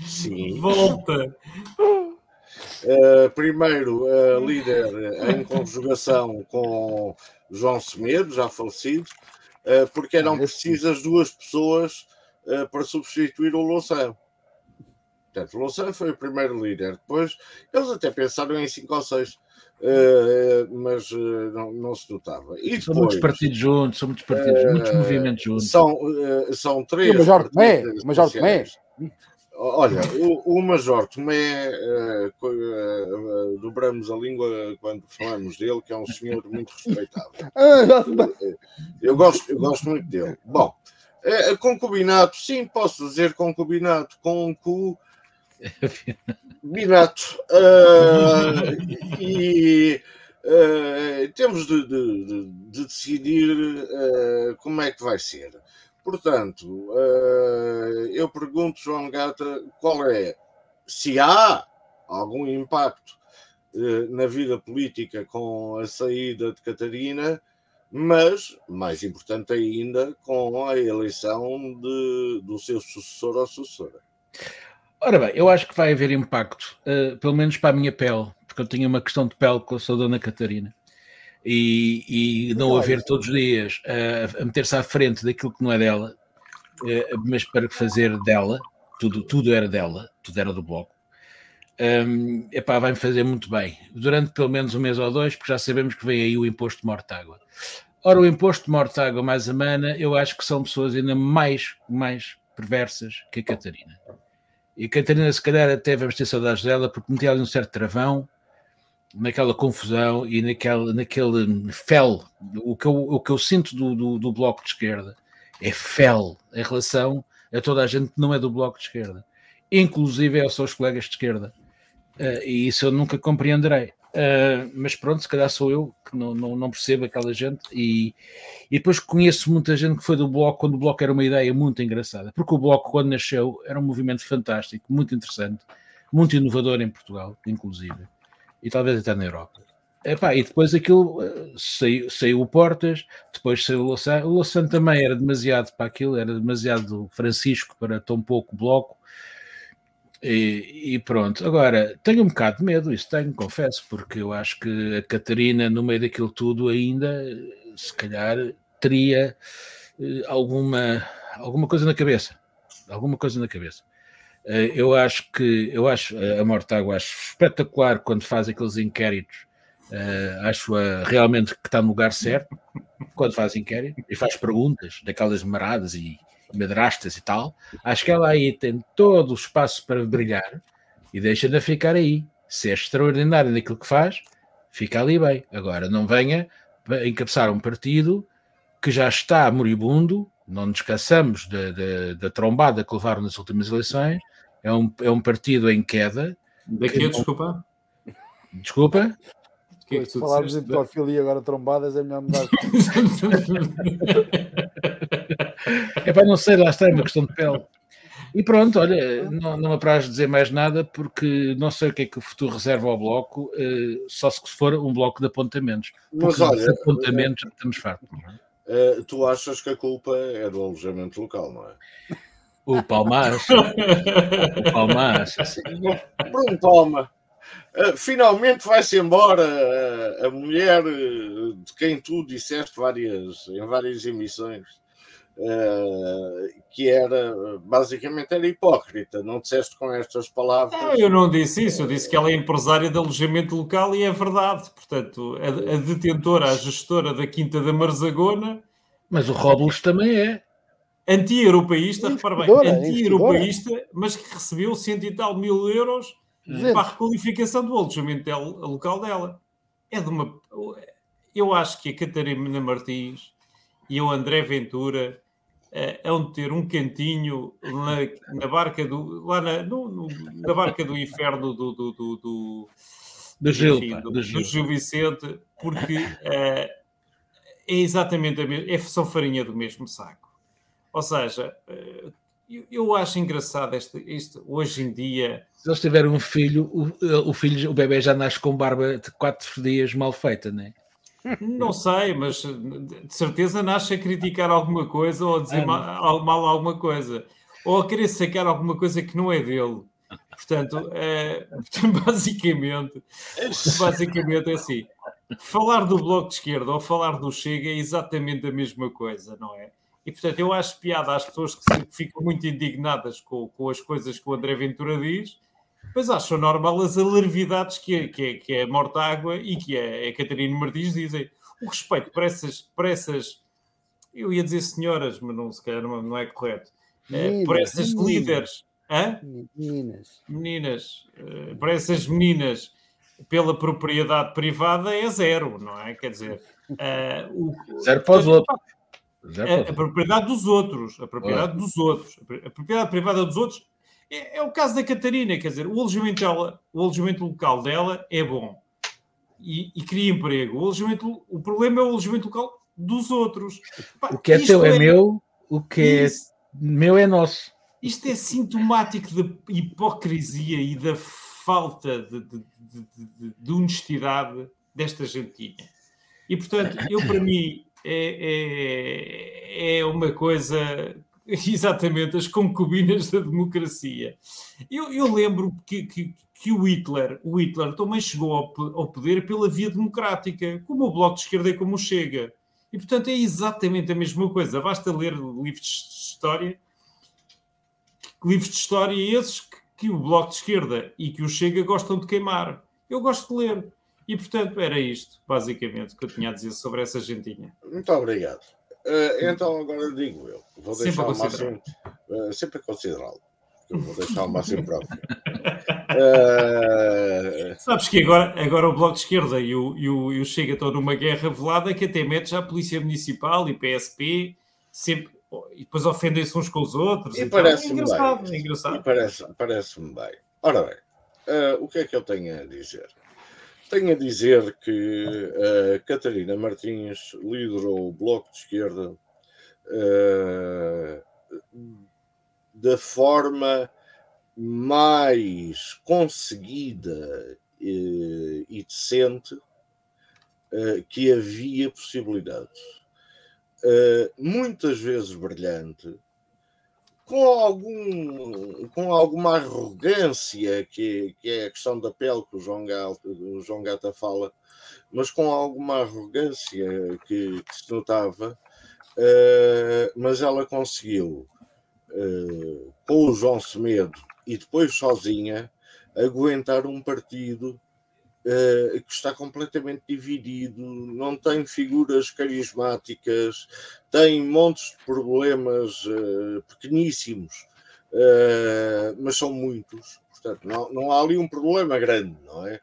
Speaker 4: Sim. Volta.
Speaker 1: Uh, primeiro, uh, líder em conjugação com João Semedo, já falecido, uh, porque eram ah, precisas duas pessoas para substituir o Louçã. Portanto, Louçã foi o primeiro líder. Depois, eles até pensaram em cinco ou seis, uh, mas uh, não, não, se notava. E depois,
Speaker 2: são muitos partidos juntos, são muitos partidos, uh, muitos movimentos juntos.
Speaker 1: São, são três.
Speaker 3: o Major Tomé, o Major Tomé.
Speaker 1: Olha, o, o Major Tomé, dobramos a língua quando falamos dele, que é um senhor muito respeitável. Ah, eu gosto, eu gosto muito dele. Bom, concubinato, sim, posso dizer concubinato, com cu Binato. Uh, e uh, temos de, de, de decidir uh, como é que vai ser. Portanto, eu pergunto, João Gata, qual é, se há algum impacto na vida política com a saída de Catarina, mas, mais importante ainda, com a eleição de, do seu sucessor ou sucessora.
Speaker 2: Ora bem, eu acho que vai haver impacto, uh, pelo menos para a minha pele, porque eu tenho uma questão de pele com a sua Dona Catarina. E, e não a ver todos os dias uh, a meter-se à frente daquilo que não é dela, uh, mas para fazer dela, tudo, tudo era dela, tudo era do bloco. Um, epá, vai-me fazer muito bem, durante pelo menos um mês ou dois, porque já sabemos que vem aí o imposto de morte-água. Ora, o imposto de morte-água mais a mana, eu acho que são pessoas ainda mais, mais perversas que a Catarina. E Catarina, se calhar, até vamos ter saudades dela, porque metia ali um certo travão, naquela confusão e naquele, naquele fel. O que eu, o que eu sinto do, do, do Bloco de Esquerda é fel em relação a toda a gente que não é do Bloco de Esquerda, inclusive aos seus colegas de esquerda. Uh, e isso eu nunca compreenderei. Uh, mas pronto, se calhar sou eu que não, não, não, percebo aquela gente e, e depois conheço muita gente que foi do Bloco quando o Bloco era uma ideia muito engraçada, porque o Bloco quando nasceu era um movimento fantástico, muito interessante, muito inovador em Portugal, inclusive, e talvez até na Europa. Epá, e depois aquilo uh, saiu, saiu o Portas, depois saiu o Louçã. O Louçã também era demasiado para aquilo, era demasiado Francisco para tão pouco Bloco e, e, pronto, agora tenho um bocado de medo, isso tenho, confesso, porque eu acho que a Catarina, no meio daquilo tudo, ainda se calhar teria eh, alguma, alguma coisa na cabeça. Alguma coisa na cabeça. Eh, eu acho que eu acho a Mortágua acho espetacular quando faz aqueles inquéritos. Uh, acho -a realmente que está no lugar certo quando faz inquérito e faz perguntas daquelas maradas e madrastas e tal, acho que ela aí tem todo o espaço para brilhar e deixa de ficar aí. Se é extraordinário naquilo que faz, fica ali bem. Agora, não venha encabeçar um partido que já está moribundo, não nos cansamos da trombada que levaram nas últimas eleições, é um, é um partido em queda.
Speaker 4: Daqui a desculpa?
Speaker 2: Desculpa?
Speaker 3: Que é que se falarmos em pedofilia agora trombadas é melhor mudar.
Speaker 2: é para não sei, lá está, é uma questão de pele. E pronto, olha, não, não me apraz dizer mais nada porque não sei o que é que o futuro reserva ao bloco, eh, só se for um bloco de apontamentos.
Speaker 1: Mas olha,
Speaker 2: apontamentos é, estamos fartos.
Speaker 1: É? tu achas que a culpa é do alojamento local, não é?
Speaker 2: O Palmas. o Palmas, assim.
Speaker 1: Bruno Palma. Finalmente vai-se embora a mulher de quem tu disseste várias, em várias emissões que era basicamente era hipócrita, não disseste com estas palavras.
Speaker 4: Não, eu não disse isso, eu disse que ela é empresária de alojamento local e é verdade. Portanto, a, a detentora, a gestora da Quinta da Marzagona.
Speaker 2: Mas o Robles também é
Speaker 4: anti-europeísta, repara bem, anti-europeísta, mas que recebeu cento e tal mil euros para a requalificação do alojamento local dela. É de uma. Eu acho que a Catarina Martins e o André Ventura uh, hão de ter um cantinho na, na barca do. lá na, no, no, na barca do inferno do. do, do, do
Speaker 2: do Gil,
Speaker 4: enfim, do, Gil. Vicente, porque uh, é exatamente a mesma, é, são farinha do mesmo saco. Ou seja, uh, eu acho engraçado este, este, hoje em dia.
Speaker 2: Se eles tiverem um filho, o, o filho, o bebê já nasce com barba de quatro dias mal feita, não é?
Speaker 4: Não sei, mas de certeza nasce a criticar alguma coisa ou a dizer é, mal, mal, alguma coisa, ou a querer sacar alguma coisa que não é dele. Portanto, é, basicamente, basicamente é assim. Falar do Bloco de Esquerda ou falar do Chega é exatamente a mesma coisa, não é? E, portanto, eu acho piada às pessoas que ficam muito indignadas com, com as coisas que o André Ventura diz, mas acham normal as alarvidades que, que, que a Morta Água e que a, a Catarina Martins dizem. O respeito para essas, para essas, eu ia dizer senhoras, mas não, se calhar não, não é correto, eh, meninas, para essas meninas. líderes,
Speaker 3: Hã? meninas,
Speaker 4: meninas, uh, para essas meninas pela propriedade privada é zero, não é? Quer dizer, uh,
Speaker 2: o, zero para os outros.
Speaker 4: A, a, propriedade dos outros, a propriedade dos outros, a propriedade privada dos outros é, é, o caso da Catarina, quer dizer, o alojamento, dela, o alojamento local dela é bom e, e cria emprego. O, alojamento, o problema é o alojamento local dos outros.
Speaker 2: o que é teu é, é, meu, o que é meu é nosso.
Speaker 4: Isto é sintomático da hipocrisia e da falta de, de, de, de honestidade desta gentinha. E portanto, eu para mim, é, é, é uma coisa exatamente as concubinas da democracia. Eu, eu lembro que, que, que, o Hitler, o Hitler também chegou ao, ao, poder pela via democrática, como o Bloco de Esquerda e como o Chega. E portanto é exatamente a mesma coisa. Basta ler livros de história, livros de história esses que, que o Bloco de Esquerda e que o Chega gostam de queimar. Eu gosto de ler. E, portanto, era isto, basicamente, que eu tinha a dizer sobre essa gentinha.
Speaker 1: Muito obrigado. Uh, então, agora digo eu. Vou deixar o máximo. Uh, sempre a considerá-lo. Eu vou deixar o máximo próprio.
Speaker 4: Uh... Sabes que agora, agora o Bloco de Esquerda e o, e, o, e o Chega estão numa guerra velada que até mete já a Polícia Municipal e PSP sempre, e depois ofendem-se uns com os outros.
Speaker 1: E, e parece-me bem. É engraçado. Parece-me parece bem. Ora bem, uh, o que é que eu tenho a dizer? Tenho a dizer que a uh, Catarina Martins liderou o Bloco de Esquerda uh, da forma mais conseguida uh, e decente que havia possibilidade. muitas vezes brilhante, com, algum, com alguma arrogância, que, que é a questão da pele que o João, Gata, o João Gata fala, mas com alguma arrogância que, que se notava, uh, mas ela conseguiu, uh, com o João Semedo e depois sozinha, aguentar um partido uh, que está completamente dividido, não tem figuras carismáticas, tem montes de problemas uh, pequeníssimos, uh, mas são muitos. Portanto, não, não há ali um problema grande, não é?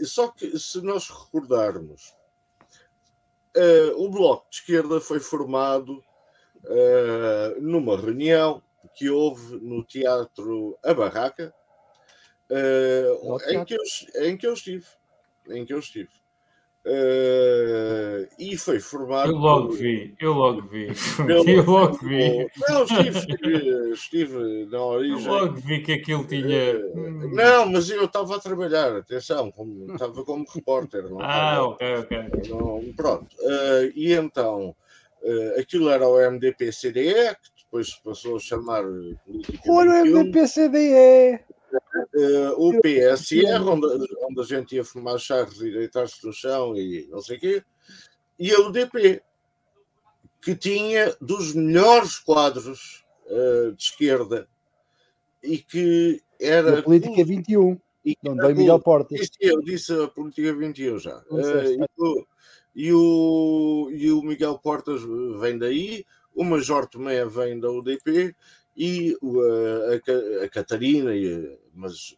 Speaker 1: Só que se nós recordarmos, o Bloco de Esquerda foi formado numa reunião que houve no Teatro A Barraca, em, que eu, em que eu estive. Em que eu estive. Uh, e foi formado.
Speaker 4: Eu logo por... vi, eu logo vi. Pelo... Eu logo vi.
Speaker 1: Não, estive, estive, estive na origem.
Speaker 4: Eu logo vi que aquilo tinha.
Speaker 1: Uh, não, mas eu estava a trabalhar, atenção, como, estava como repórter. Não
Speaker 4: ah, estava, ok, ok.
Speaker 1: Não, pronto. Uh, e então, aquilo era o MDP-CDE, que depois passou a chamar.
Speaker 3: Olha o MDP-CDE!
Speaker 1: Uh, o PSR, onde, onde a gente ia fumar charros e deitar-se no chão e não sei o quê, e a UDP, que tinha dos melhores quadros uh, de esquerda e que era.
Speaker 3: A política 21, e onde veio Miguel Portas.
Speaker 1: Eu disse a política 21 já. Uh, e, o, e o Miguel Portas vem daí, o Major Tomé vem da UDP e a, a, a Catarina, mas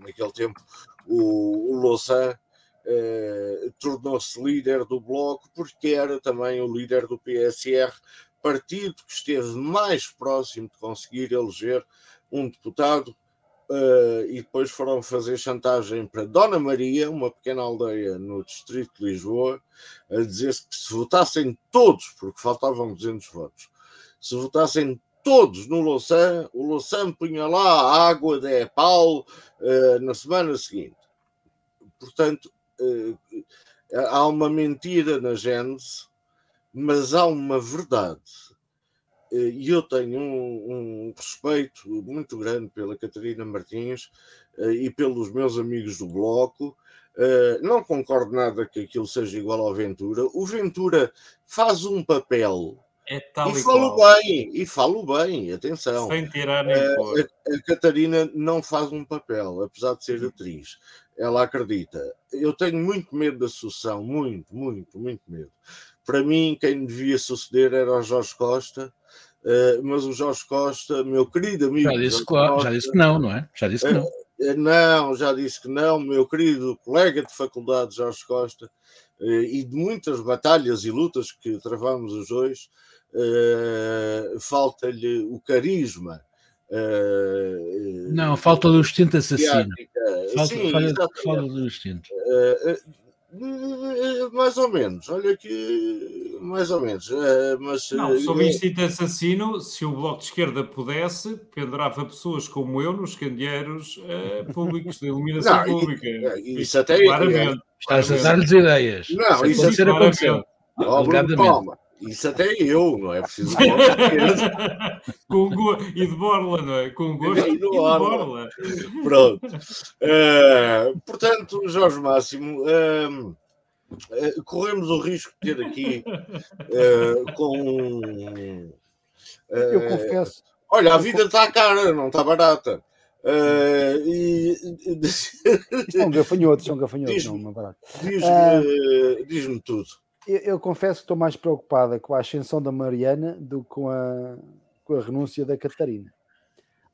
Speaker 1: naquele tempo o, o Louçã eh, tornou-se líder do Bloco porque era também o líder do PSR, partido que esteve mais próximo de conseguir eleger um deputado Uh, e depois foram fazer chantagem para Dona Maria, uma pequena aldeia no distrito de Lisboa, a dizer que se votassem todos, porque faltavam 200 votos, se votassem todos no Louçã, o Louçã punha lá a água de Epal uh, na semana seguinte. Portanto, uh, há uma mentira na Gênese, mas há uma verdade. Uh, e eu tenho um, um, respeito muito grande pela Catarina Martins e pelos meus amigos do Bloco. não concordo nada que aquilo seja igual ao Ventura. O Ventura faz um papel
Speaker 4: é tal
Speaker 1: e, e falo qual. bem, e falo bem, atenção.
Speaker 4: Sem tirar nem
Speaker 1: uh, a, a, Catarina não faz um papel, apesar de ser atriz. Ela acredita. Eu tenho muito medo da sucessão, muito, muito, muito medo. Para mim, quem devia suceder era o Jorge Costa, uh, mas o Jorge Costa, meu querido amigo.
Speaker 2: Já disse, Costa, já disse que não, não é? Já disse que não. Uh,
Speaker 1: não, já disse que não, meu querido colega de faculdade Jorge Costa, e de muitas batalhas e lutas que travamos os dois, uh, falta-lhe o carisma.
Speaker 2: Uh, não, falta do instinto assassino. Falta, Sim, falta, falta do instinto.
Speaker 1: mais ou menos, olha que mais ou menos. mas,
Speaker 4: não, sobre o instinto assassino, se o Bloco de Esquerda pudesse, pendurava pessoas como eu nos candeeiros uh, públicos de iluminação não, pública.
Speaker 1: Isso, isso até claramente.
Speaker 2: Estás a dar-lhes ideias.
Speaker 1: Não, isso, isso, isso aconteceu. Oh, Bruno, isso até eu, não é preciso.
Speaker 4: Com go... E de borla, não é? Com gosto e de borla.
Speaker 1: Pronto. Uh, portanto, Jorge Máximo, uh, uh, corremos o risco de ter aqui com.
Speaker 3: eu confesso.
Speaker 1: Olha, a vida está cara, não está barata. Uh, e...
Speaker 3: Isto é um gafanhoto, isto é um gafanhoto, diz não, não é barato.
Speaker 1: Diz-me diz tudo
Speaker 3: eu, eu, confesso que estou mais preocupada com a ascensão da Mariana do que com a, com a renúncia da Catarina.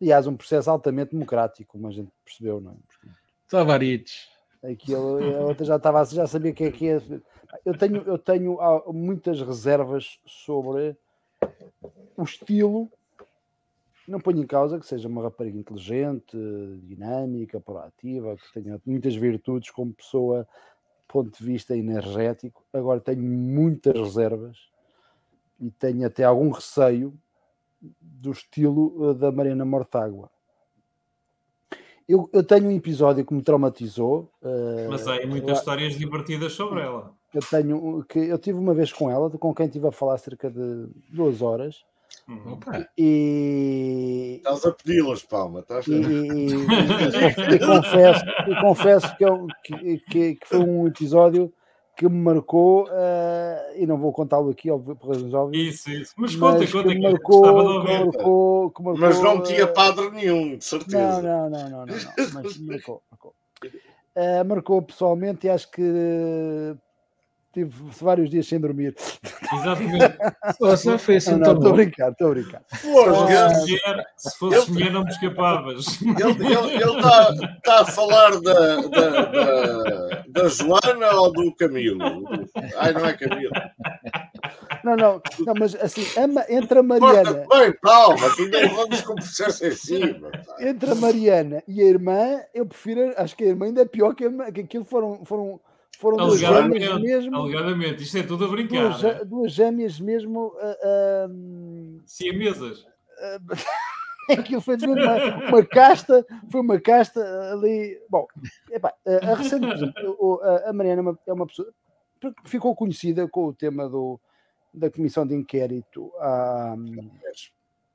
Speaker 3: Aliás, um processo altamente democrático, como a gente percebeu, não é?
Speaker 2: Tavarites.
Speaker 3: Aquilo, eu já estava já sabia que é que é. Eu tenho, eu tenho ah, muitas reservas sobre o estilo. Não ponho em causa que seja uma rapariga inteligente, dinâmica, proativa, que tenha muitas virtudes como pessoa ponto de vista energético. Agora tenho muitas reservas e tenho até algum receio do estilo eh, da Mariana Mortágua. Eu, eu tenho um episódio que me traumatizou.
Speaker 4: Uh, Mas há muitas histórias divertidas sobre ela.
Speaker 3: Eu tenho que eu tive uma vez com ela, com quem estive a falar cerca de duas horas,
Speaker 1: Uhum. E... Estás a pedi-las, Palma. Estás
Speaker 3: e, e, e, confesso, e confesso que, eu, que, que, que, foi um episódio que me marcou, uh, e não vou contá-lo aqui, óbvio, por razões óbvias.
Speaker 4: Isso, isso. Mas conta, conta.
Speaker 3: Que marcou, que marcou, que marcou,
Speaker 1: Mas não tinha padre nenhum, de certeza.
Speaker 3: Não, não, não, não, não, não mas marcou. Marcou. Uh, marcou pessoalmente e acho que tive vários dias sem dormir.
Speaker 4: Exatamente.
Speaker 2: Só foi assim
Speaker 3: não, estou a brincar, estou a brincar.
Speaker 4: se fosse mulher, não me escapavas.
Speaker 1: Ele está tá a falar da, da, da, da, Joana ou do Camilo? Ai, não é Camilo.
Speaker 3: Não, não, não mas assim, entre a Mariana.
Speaker 1: Bem, calma, que ainda vamos com o processo em cima.
Speaker 3: Entre a Mariana e a irmã, eu prefiro, acho que a irmã ainda é pior que, a, que aquilo foram. foram foram duas gêmeas mesmo.
Speaker 4: Alegadamente, isto é tudo a brincar.
Speaker 3: Duas,
Speaker 4: né?
Speaker 3: duas gêmeas mesmo. Uh, uh,
Speaker 4: Siamesas.
Speaker 3: Uh, aquilo foi uma, uma casta, foi uma casta ali. Bom, epá, a recente, por exemplo, a Mariana é uma, é uma pessoa que ficou conhecida com o tema do, da comissão de inquérito. Um,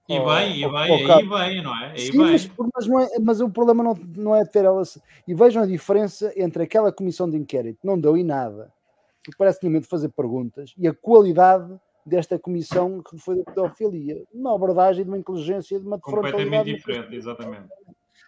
Speaker 4: e bem, e bem, aí bem, não é? Aí Sim,
Speaker 3: mas, mas, não é, mas o problema não, não é ter elas. E vejam a diferença entre aquela comissão de inquérito, não deu em nada, que parece que de fazer perguntas, e a qualidade desta comissão que foi da pedofilia. Uma abordagem de uma inteligência, de uma
Speaker 4: Completamente diferente, exatamente.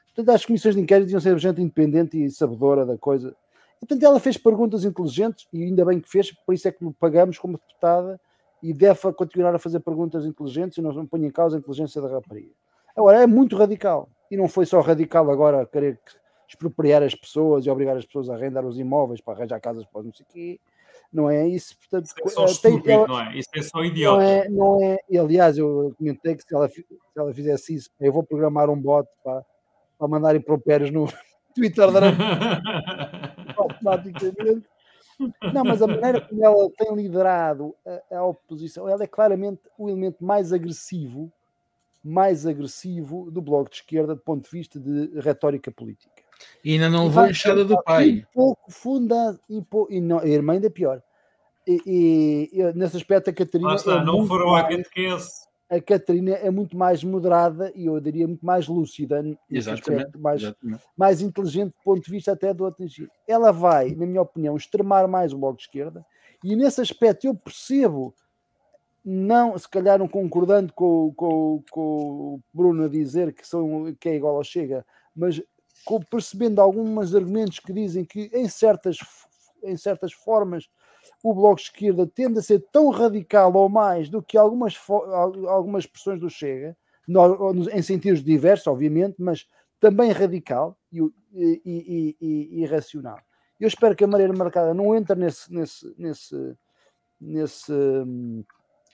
Speaker 3: Portanto, as comissões de inquérito deviam ser gente independente e sabedora da coisa. E, portanto, ela fez perguntas inteligentes, e ainda bem que fez, por isso é que pagamos como deputada e deve continuar a fazer perguntas inteligentes e não põe em causa a inteligência da rapariga. Agora, é muito radical. E não foi só radical agora querer expropriar as pessoas e obrigar as pessoas a arrendar os imóveis para arranjar casas para não sei o quê. Não é isso. Portanto,
Speaker 4: isso é só eh, estúpido, tem, não é? Isso é só idiota.
Speaker 3: Não é, não é, e, aliás, eu comentei que se ela, se ela fizesse isso, eu vou programar um bot para, para mandar impropérios no Twitter da automaticamente não, mas a maneira como ela tem liderado a, a, oposição, ela é claramente o elemento mais agressivo, mais agressivo do bloco de esquerda do ponto de vista de retórica política.
Speaker 2: E ainda não levou a enxada do pai.
Speaker 3: Um pouco funda, e, e não, a irmã ainda é pior. E, e, e, nesse aspecto a Catarina.
Speaker 4: Está,
Speaker 3: é
Speaker 4: não foram a catequese
Speaker 3: a Catarina é muito mais moderada e eu diria muito mais lúcida,
Speaker 2: exatamente,
Speaker 3: mais,
Speaker 2: exatamente.
Speaker 3: mais inteligente do ponto de vista até do atingir. Ela vai, na minha opinião, extremar mais o bloco de esquerda e nesse aspecto eu percebo, não, se calhar não concordando com, com, com o Bruno a dizer que, são, que é igual ao Chega, mas com, percebendo alguns argumentos que dizem que em certas, em certas formas o Bloco de Esquerda tende a ser tão radical ou mais do que algumas, algumas expressões do Chega, em sentidos diversos, obviamente, mas também radical e, e, e, e, irracional. Eu espero que a Maria Marcada não entre nesse, nesse, nesse, nesse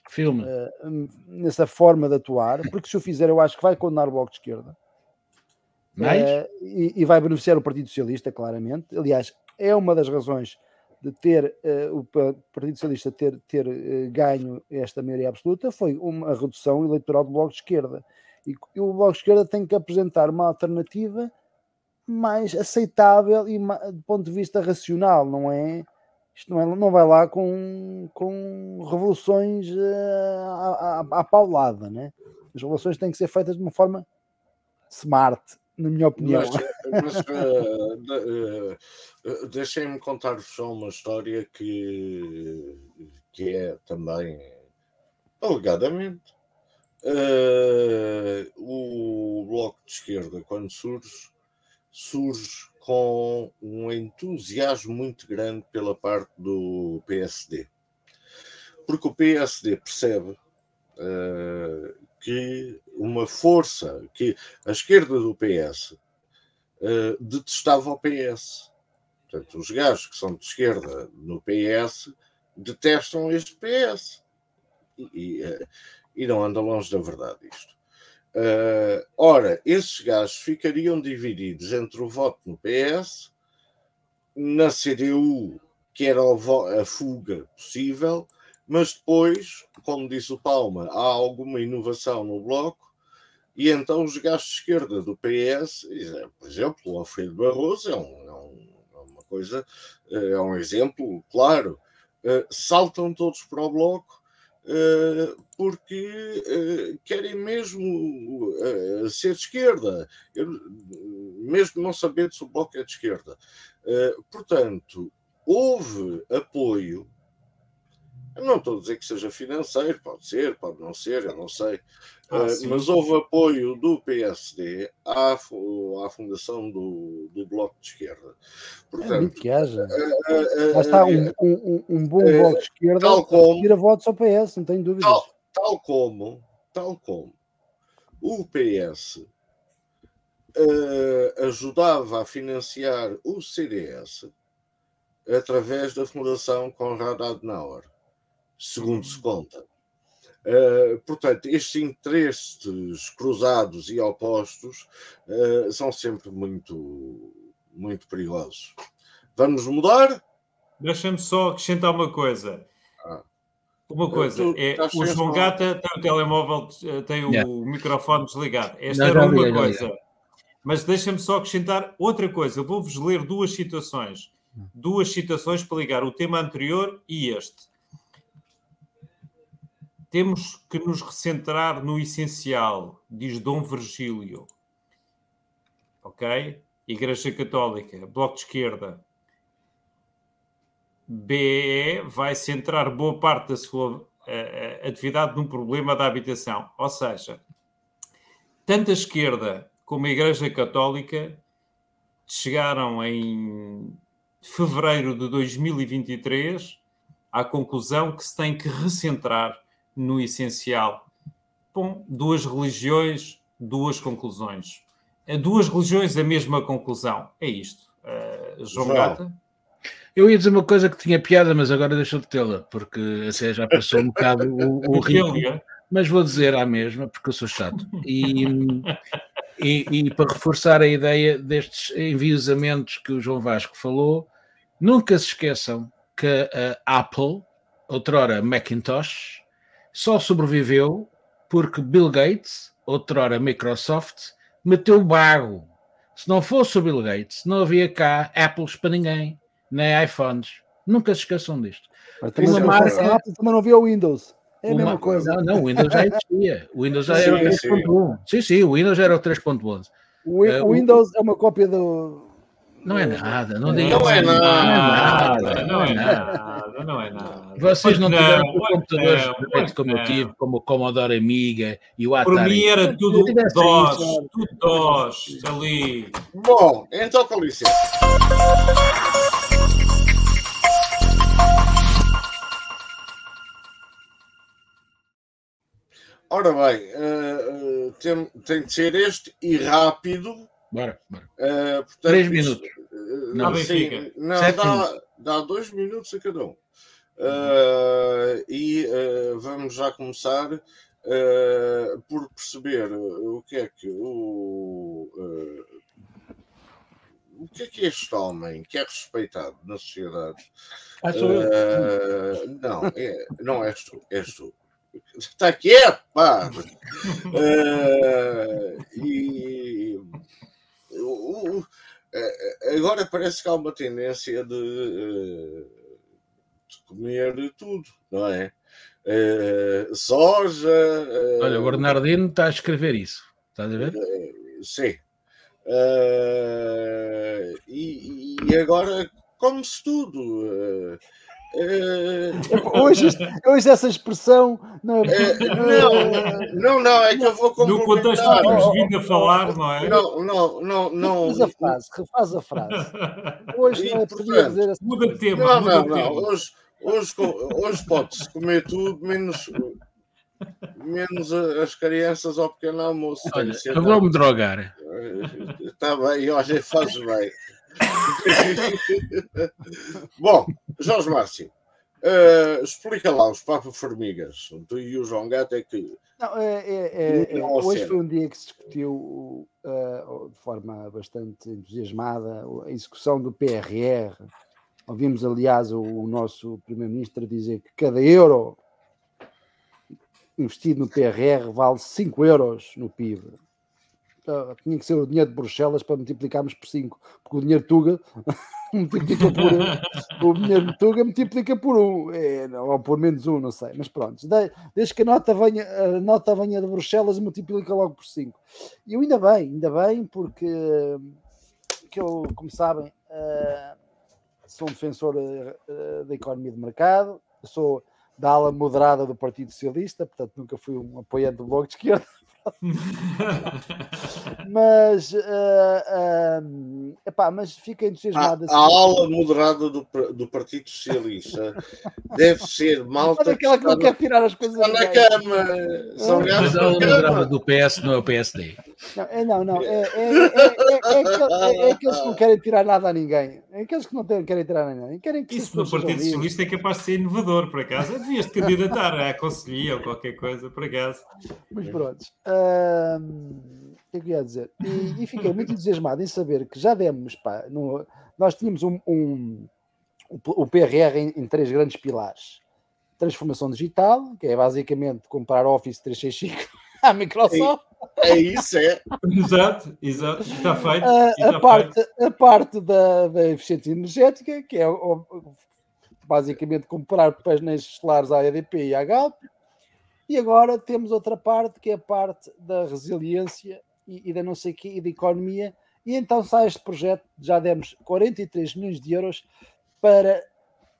Speaker 2: filme,
Speaker 3: uh, nessa forma de atuar, porque se o fizer, eu acho que vai condenar o Bloco de Esquerda.
Speaker 2: Mais? Uh,
Speaker 3: e, vai beneficiar o Partido Socialista, claramente. Aliás, é uma das razões de ter uh, o Partido Socialista ter, ter uh, ganho esta maioria absoluta foi uma redução eleitoral do Bloco de Esquerda. E, e, o Bloco de Esquerda tem que apresentar uma alternativa mais aceitável e do ponto de vista racional, não é? Isto não, é, não vai lá com, com revoluções uh, à, à, à paulada, né? As revoluções têm que ser feitas de uma forma smart, na minha opinião.
Speaker 1: Mas, mas uh, uh, deixem-me contar-vos só uma história que, que é também alegadamente uh, o Bloco de Esquerda, quando surge, surge com um entusiasmo muito grande pela parte do PSD. Porque o PSD percebe que uma força que a esquerda do PS uh, eh, detestava o PS. Portanto, os gajos que são de esquerda no PS detestam este PS. E, e, uh, e não anda longe da verdade isto. Uh, ora, esses gajos ficariam divididos entre o voto no PS, na CDU, que era a fuga possível, mas depois, como disse o Palma, há alguma inovação no Bloco, e então os gajos de esquerda do PS, por exemplo, o Alfredo Barroso é, um, é, é uma coisa, eh, é um exemplo claro, eh, saltam todos para o Bloco eh, porque querem mesmo ser de esquerda, mesmo não sabendo se o Bloco é de esquerda. Portanto, houve apoio não estou a dizer que seja financeiro, pode ser, pode não ser, eu não sei. Ah, uh, mas houve apoio do PSD à, à fundação do, do Bloco de Esquerda.
Speaker 3: Portanto, é que haja. Uh, uh, está um, um, um bom Bloco de Esquerda tal como, tira votos ao PS, não tenho dúvidas.
Speaker 1: Tal, tal como, tal como o PS ajudava a financiar o CDS através da Fundação Conrad Adenauer segundo se conta. Uh, portanto, estes interesses cruzados e opostos uh, são sempre muito, muito perigosos. Vamos mudar?
Speaker 4: Deixa-me só acrescentar uma coisa. Ah. Uma coisa, tu, é, o João Gata tem o telemóvel, tem o yeah. microfone desligado. Esta não, era uma coisa. Mas deixa-me só acrescentar outra coisa. Eu vou-vos ler duas citações. Hum. Duas citações para ligar o tema anterior e este temos que nos recentrar no essencial, diz Dom Virgílio. Ok? Igreja Católica, Bloco de Esquerda. BE vai centrar boa parte da sua uh, atividade no problema da habitação. Ou seja, tanto a esquerda como a Igreja Católica chegaram em fevereiro de 2023 à conclusão que se tem que recentrar no essencial. Bom, duas religiões, duas conclusões. É duas religiões, a mesma conclusão. É isto. Uh, João Gata?
Speaker 2: Eu ia dizer uma coisa que tinha piada, mas agora deixou de tê-la, porque até já passou um bocado o, o ritmo. Mas vou dizer à mesma, porque eu sou chato. E, e, e, para reforçar a ideia destes enviosamentos que o João Vasco falou, nunca se esqueçam que a Apple, outrora Macintosh, só sobreviveu porque Bill Gates, outrora Microsoft, meteu bago. Se não fosse o Bill Gates, não havia cá Apples para ninguém, nem iPhones. Nunca se esqueçam disto.
Speaker 3: Mas uma marca... Apple também não havia o Windows. É a uma... mesma coisa.
Speaker 2: Não, não, o Windows já existia. O Windows já era o 3.1. Sim. sim, sim, o Windows era o 3.11.
Speaker 3: O, uh, o Windows é uma cópia do,
Speaker 2: não é nada, não,
Speaker 1: não, é, nada,
Speaker 4: não é nada, não é nada.
Speaker 2: Vocês não tiveram computadores perfeitos como eu tive, como o Commodore Amiga e o Atari.
Speaker 4: Por mim era tudo DOS, tudo DOS, ali.
Speaker 1: Bom, então com licença. Ora bem, uh, uh, tem, tem de ser este e rápido
Speaker 2: Bora, bora.
Speaker 1: Uh, portanto,
Speaker 2: Três minutos.
Speaker 1: Uh, não, sim, não dá, dá dois minutos a cada um. Uh, e vamos já começar por perceber o que é que o. o que é que este homem que é respeitado na sociedade?
Speaker 2: Ah, sou eu.
Speaker 1: Não, é, não és tu, és tu. Está quieto, pá! e é, é, agora parece que há uma tendência de, eh, de comer tudo, não é? Uh, soja. Uh,
Speaker 2: Olha, o Bernardino está a escrever isso, estás a ver?
Speaker 1: Uh, sim. E, e, agora come-se tudo.
Speaker 3: É, hoje, hoje essa expressão
Speaker 1: não, é, não, não, não, é que eu vou
Speaker 4: No contexto que temos vindo a falar, não é?
Speaker 1: Não, não, não, não.
Speaker 3: Refaz a frase, refaz a frase. Hoje não é podia dizer
Speaker 4: assim. Muda de tema.
Speaker 1: Não,
Speaker 4: não,
Speaker 1: não. Hoje, hoje, hoje pode-se comer tudo, menos, menos as crianças ao pequeno almoço.
Speaker 2: Olha, eu vou-me drogar.
Speaker 1: Está bem, olha, fazes bem. Bom, Jorge Márcio, uh, explica lá os Papa Formigas. Tu e o João Gato é que.
Speaker 3: Não, é, é, é, hoje foi um dia que se discutiu uh, de forma bastante entusiasmada a execução do PRR. Ouvimos, aliás, o, o nosso Primeiro-Ministro dizer que cada euro investido no PRR vale 5 euros no PIB. Uh, tinha que ser o dinheiro de Bruxelas para multiplicarmos por 5, porque o dinheiro de Tuga multiplica por o dinheiro de Tuga multiplica por 1, um, é, ou por menos 1, um, não sei, mas pronto, desde que a nota venha, a nota venha de Bruxelas, multiplica logo por 5. E eu ainda bem, ainda bem, porque que eu, como sabem, uh, sou um defensor uh, da economia de mercado, sou da ala moderada do Partido Socialista, portanto nunca fui um apoiante do Bloco de Esquerda. mas, uh, uh, epá, mas fica entusiasmado.
Speaker 1: A, a ala moderada do, do Partido Socialista deve ser malta.
Speaker 3: aquela que não quer tirar as coisas
Speaker 1: na cama.
Speaker 2: São mas a ala moderada do PS não é o PSD.
Speaker 3: Não, é, não, não. É, é, é, é, aqueles que não querem tirar nada a ninguém. É aqueles que não querem tirar nada a ninguém. Querem que
Speaker 4: Isso no Partido Socialista é capaz de ser inovador, por acaso. Devias te candidatar à conselhia ou qualquer coisa, por acaso.
Speaker 3: Mas pronto. O que é que eu ia dizer? E, e, fiquei muito entusiasmado em saber que já demos, pá, no, nós tínhamos um, um, o PRR em, em, três grandes pilares. Transformação digital, que é basicamente comprar Office 365 à Microsoft.
Speaker 1: É, é isso, é.
Speaker 4: exato, exato, está feito.
Speaker 3: A,
Speaker 4: está
Speaker 3: a parte, feito. a parte da, da eficiência energética, que é basicamente comprar painéis solares à EDP e à Galp e agora temos outra parte que é a parte da resiliência e, e da não sei que e da economia. E então sai este projeto, já demos 43 milhões de euros para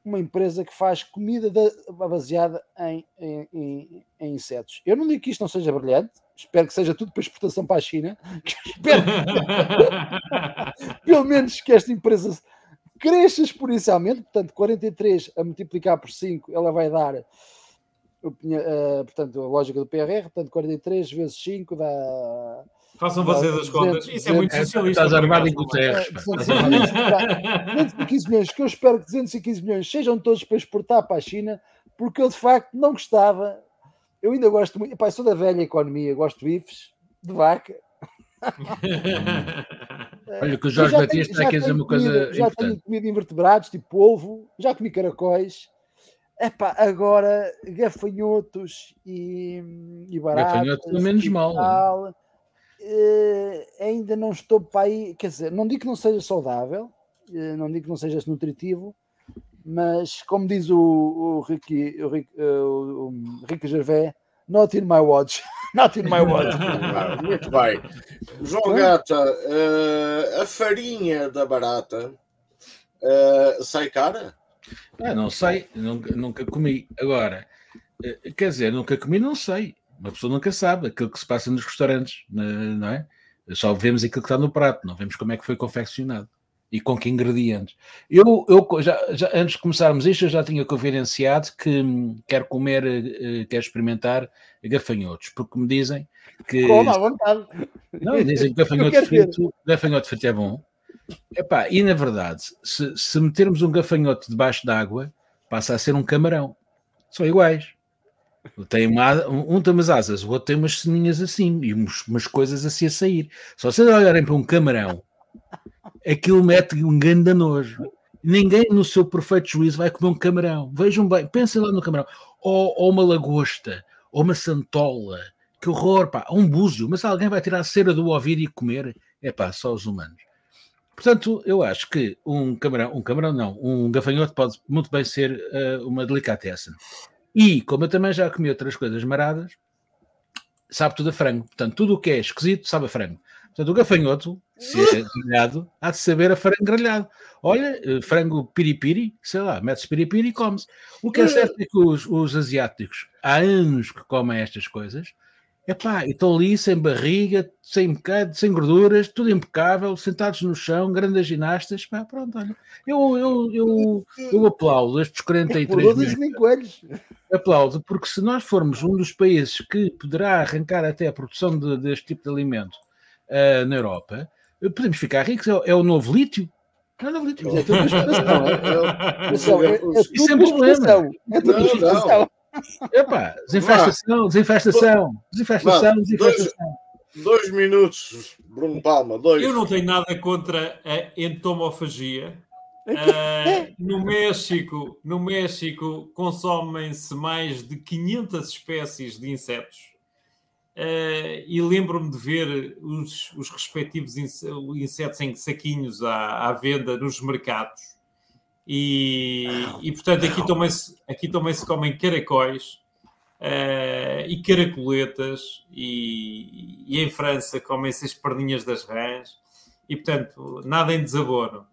Speaker 3: uma empresa que faz comida de, baseada em, em, em, em, insetos. Eu não digo que isto não seja brilhante, espero que seja tudo para exportação para a China. espero pelo menos que esta empresa cresça exponencialmente, portanto, 43 a multiplicar por 5, ela vai dar uh, portanto, a lógica do PRR, portanto, 43 vezes 5 dá.
Speaker 4: Façam vocês as contas. Isso é muito socialista.
Speaker 2: Estás armado em Guterres.
Speaker 3: 215 milhões, que eu espero que 215 milhões sejam todos para exportar para a China, porque eu de facto não gostava. Eu ainda gosto muito. Epá, sou da velha economia, gosto de bifes, de vaca.
Speaker 2: Olha, que o Jorge Batista está aqui a dizer uma coisa.
Speaker 3: Já
Speaker 2: importante.
Speaker 3: tenho comido invertebrados, tipo polvo, já comi caracóis. Epá, agora gafanhotos e, e baratas. Gafanhotos
Speaker 2: pelo menos mal.
Speaker 3: Tal, uh, ainda não estou para aí. Quer dizer, não digo que não seja saudável, uh, não digo que não seja nutritivo, mas como diz o, o, Ricky, o, Rick, uh, o, o Ricky Gervais, not in my watch. not in my watch.
Speaker 1: Muito bem. João Gata, a farinha da barata sai cara?
Speaker 2: Ah, não sei, nunca, nunca comi. Agora, eh, quer dizer, nunca comi, não sei. Uma pessoa nunca sabe aquilo que se passa nos restaurantes, não é? Só vemos aquilo que está no prato, não vemos como é que foi confeccionado e com que ingredientes. Eu, eu já, já, antes de começarmos isto, eu já tinha confidenciado que hum, quero comer, uh, quero experimentar gafanhotos, porque me dizem que.
Speaker 3: Como à vontade.
Speaker 2: Não, dizem que gafanhoto frito, gafanhoto frito é bom. Epá, e na verdade, se, se metermos um gafanhoto debaixo d'água, passa a ser um camarão. São iguais. Tem uma, um tem umas asas, o outro tem umas seninhas assim e uns, umas coisas assim a sair. Só se olharem para um camarão, aquilo mete um grande nojo. Ninguém no seu perfeito juízo vai comer um camarão. Vejam bem, pensem lá no camarão. Ou, ou uma lagosta, ou uma santola. Que horror, pá, um búzio. Mas alguém vai tirar a cera do ouvido e comer? É pá, só os humanos. Portanto, eu acho que um camarão, um camarão não, um gafanhoto pode muito bem ser uh, uma delicatessen. E, como eu também já comi outras coisas maradas, sabe tudo a frango. Portanto, tudo o que é esquisito sabe a frango. Portanto, o gafanhoto, se é grelhado, há de saber a frango grelhado. Olha, eh, frango piripiri, sei lá, metes piripiri e comes. O que é certo é que os, os asiáticos há anos que comem estas coisas Epá, e estão ali sem barriga, sem bocado, sem gorduras, tudo impecável, sentados no chão, grandes ginastas. Pá, pronto, olha. Eu, eu, eu, eu aplaudo estes 43
Speaker 3: milhões.
Speaker 2: Aplaudo, porque se nós formos um dos países que poderá arrancar até a produção de, deste tipo de alimento uh, na Europa, podemos ficar ricos. É, é o novo lítio. É o novo lítio. É, tudo
Speaker 3: é, é, Isso é problema. É tudo
Speaker 2: não, Epá, desinfestação, desinfestação, desinfestação, desinfestação.
Speaker 1: Dois, dois minutos, Bruno Palma, dois.
Speaker 4: Eu não tenho nada contra a entomofagia. Uh, no México, no México consomem-se mais de 500 espécies de insetos. Uh, e lembro-me de ver os, os respectivos insetos em saquinhos à, à venda nos mercados e, e portanto, aqui também se, aqui também se comem caracóis uh, e caracoletas, e, e em França comem-se as perninhas das rãs, e portanto, nada em desabono.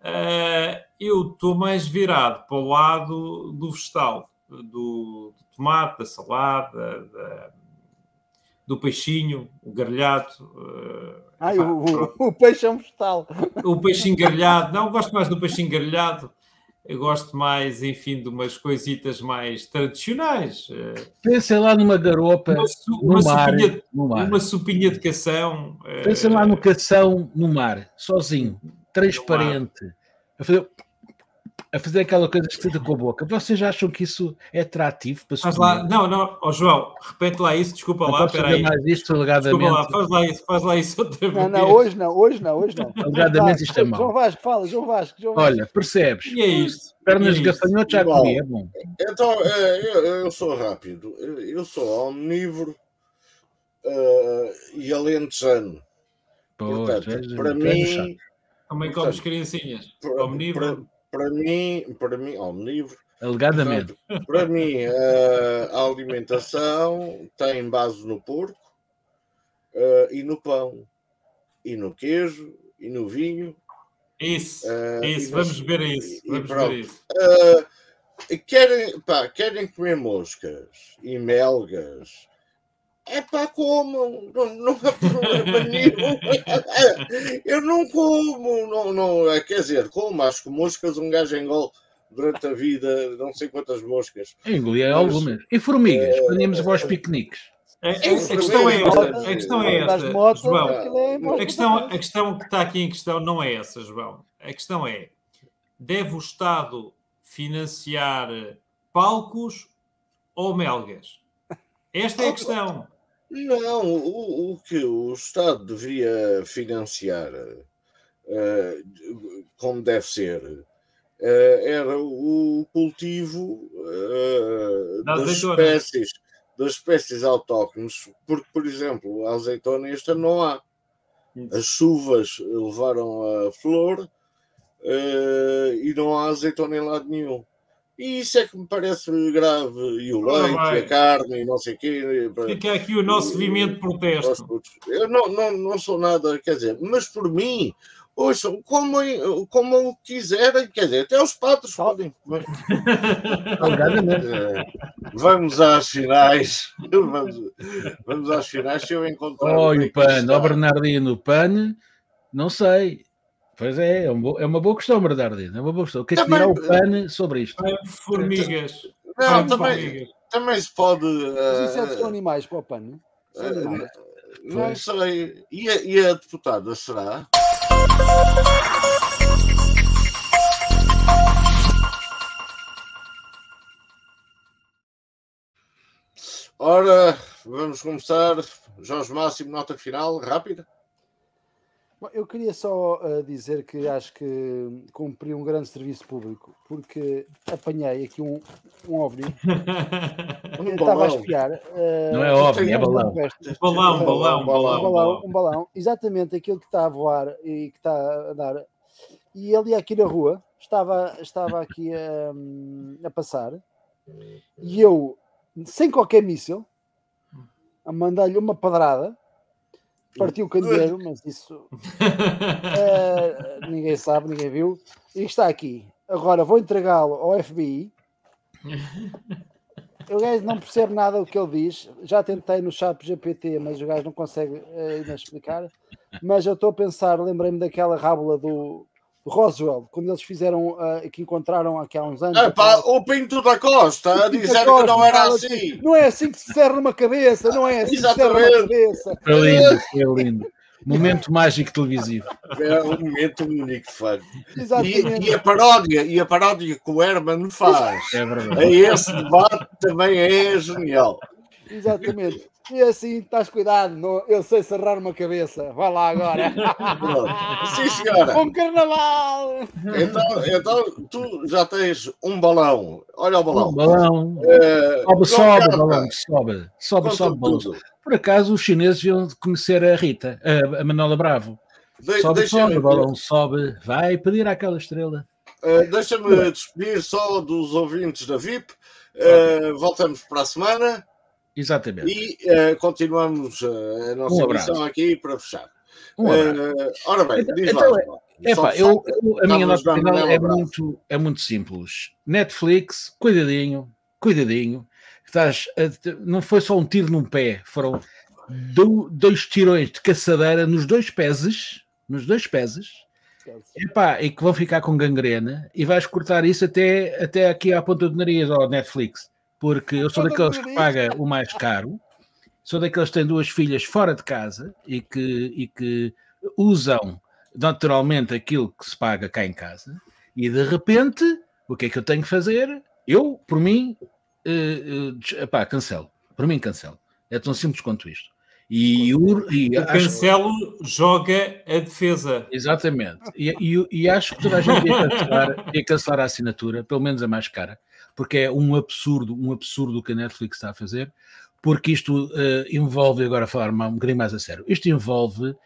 Speaker 4: Uh, eu estou mais virado para o lado do vegetal. do, do tomate, da salada, da, do peixinho, o grelhado. Uh,
Speaker 3: Ai, o, o, o, peixe é um vegetal.
Speaker 4: O peixinho grelhado, não, gosto mais do peixinho grelhado. Eu gosto mais, enfim, de umas coisitas mais tradicionais.
Speaker 2: Pensa lá numa garopa uma, no uma mar,
Speaker 4: sopinha,
Speaker 2: no mar.
Speaker 4: Uma sopinha de cação.
Speaker 2: Pensa uh, lá no cação no mar, sozinho, transparente. A fazer a fazer aquela coisa esquisita com a boca. Vocês acham que isso é atrativo para
Speaker 4: faz lá, Não, não, oh, João, repete lá isso, desculpa lá, espera aí.
Speaker 2: mais isto, alegadamente.
Speaker 4: Desculpa lá, faz lá isso, faz lá isso outra
Speaker 3: não, Não, hoje não, hoje não, hoje não.
Speaker 2: Alegadamente isto é mau.
Speaker 3: João Vasco, fala, João Vasco, João
Speaker 2: Vasco. Olha, percebes?
Speaker 4: E é isto.
Speaker 2: Pernas de gafanhoto já comi, é bom.
Speaker 1: Então, é, eu, eu, sou rápido, eu sou omnívoro uh, e alentejano. Portanto, para mim...
Speaker 4: Também comes criancinhas, omnívoro
Speaker 1: para mim, para mim, omnívoro.
Speaker 2: Alegadamente.
Speaker 1: Portanto, para mim, a alimentação tem base no porco uh, e no pão, e no queijo, e no vinho.
Speaker 4: Isso, uh, isso, vamos ver isso. Vamos ver isso.
Speaker 1: Uh, querem, pá, querem comer moscas e melgas é pá, como, não, não há problema nenhum. Eu não como, não, não, é, quer dizer, como, acho que moscas um gajo engole durante a vida, não sei quantas moscas.
Speaker 2: Engoli é algumas. E formigas, é, podíamos vós piqueniques.
Speaker 4: A, a, a, questão é esta, a questão é esta, João. A questão, a questão que está aqui em questão não é essa, João. A questão é, deve o Estado financiar palcos ou melgas? Esta é a questão.
Speaker 1: Não, o, o que o Estado deveria financiar, uh, como deve ser, uh, era o cultivo uh, das, espécies, das espécies autóctones, porque, por exemplo, a azeitona esta não há. As chuvas levaram a flor e não há azeitona em lado nenhum. E isso é que me parece grave. E o leite, e a carne, e não sei o quê.
Speaker 4: Fica aqui o nosso movimento de protesto.
Speaker 1: Eu não, não, não sou nada, quer dizer, mas por mim, ouçam, como, como quiserem, quer dizer, até os patos podem. É, vamos às finais. Vamos, vamos às finais se eu encontrar.
Speaker 2: Oh, o PAN, o Bernardino, o PAN, não sei. Pois é, é, um é uma boa questão, Bernardino. É uma boa questão. O que é que dirá o PAN sobre isto?
Speaker 4: Formigas.
Speaker 1: Não, também, também se pode.
Speaker 3: Isso é de animais para o PAN?
Speaker 1: Não sei. E a, e a deputada será? Ora, vamos começar. Jorge Máximo, nota final, rápida.
Speaker 3: Bom, eu queria só uh, dizer que acho que cumpri um grande serviço público, porque apanhei aqui um, um OVNI. um estava a espiar. Uh,
Speaker 2: não é OVNI, é balão.
Speaker 4: Balão, balão, balão,
Speaker 3: um balão. Um balão, exatamente aquilo que está a voar e que está a dar. E ele aqui na rua, estava, estava aqui a, a passar, e eu, sem qualquer míssil, a mandar-lhe uma pedrada partiu o candeeiro, mas isso uh, ninguém sabe, ninguém viu. E está aqui. Agora vou entregá-lo ao FBI. O gajo não percebe nada do que ele diz. Já tentei no chat GPT, mas o gajo não consegue uh, ainda explicar. Mas eu estou a pensar, lembrei-me daquela rábula do, Roswell, quando eles fizeram, uh, que encontraram aqui há uns anos.
Speaker 1: É, pá, o Pinto da Costa a dizer que não era assim.
Speaker 3: Não é assim que se serra uma cabeça, não é assim Exatamente. que se serra uma cabeça.
Speaker 2: É lindo, é lindo. Momento mágico televisivo.
Speaker 1: É um momento único, fã. E, e, a paródia, e a paródia que o Herman faz
Speaker 2: é verdade.
Speaker 1: a esse debate também é genial.
Speaker 3: Exatamente. E assim, estás cuidado, não, eu sei serrar uma cabeça. Vai lá agora.
Speaker 1: Sim, senhora.
Speaker 3: Bom carnaval!
Speaker 1: Então, então, tu já tens um balão. Olha o balão.
Speaker 2: Um balão. É, sobe, sobe, balão. Sobe, sobe, sobe, balão. Por acaso, os chineses iam conhecer a Rita, a, a Manuela Bravo. De, sobe, sobe, balão, sobe. Vai pedir àquela estrela.
Speaker 1: Uh, Deixa-me despedir só dos ouvintes da VIP. Uh, voltamos para a semana.
Speaker 2: Exatamente.
Speaker 1: E uh, continuamos uh, a nossa um aqui para fechar. Um uh, ora bem, então, diz então, lá.
Speaker 2: É, epa, eu, eu, a minha nota final é muito, é muito simples. Netflix, cuidadinho, cuidadinho. Estás a, não foi só um tiro num pé, foram dois tirões de caçadeira nos dois peses, nos dois peses, Epá, e que vão ficar com gangrena e vais cortar isso até, até aqui à ponta do nariz ao Netflix, porque eu sou daqueles que paga o mais caro, sou daqueles que têm duas filhas fora de casa e que, e que usam naturalmente aquilo que se paga cá em casa, e de repente, o que é que eu tenho que fazer? Eu, por mim, uh, uh, epá, cancelo. Por mim, cancelo. É tão simples quanto isto.
Speaker 4: E, o, e o Cancelo joga a defesa.
Speaker 2: Exatamente. E, e, e, acho que toda a gente ia cancelar, ia cancelar a assinatura, pelo menos a mais cara, porque é um absurdo, um absurdo o que a Netflix está a fazer, porque isto uh, envolve, agora a falar um bocadinho mais a sério, isto envolve uh,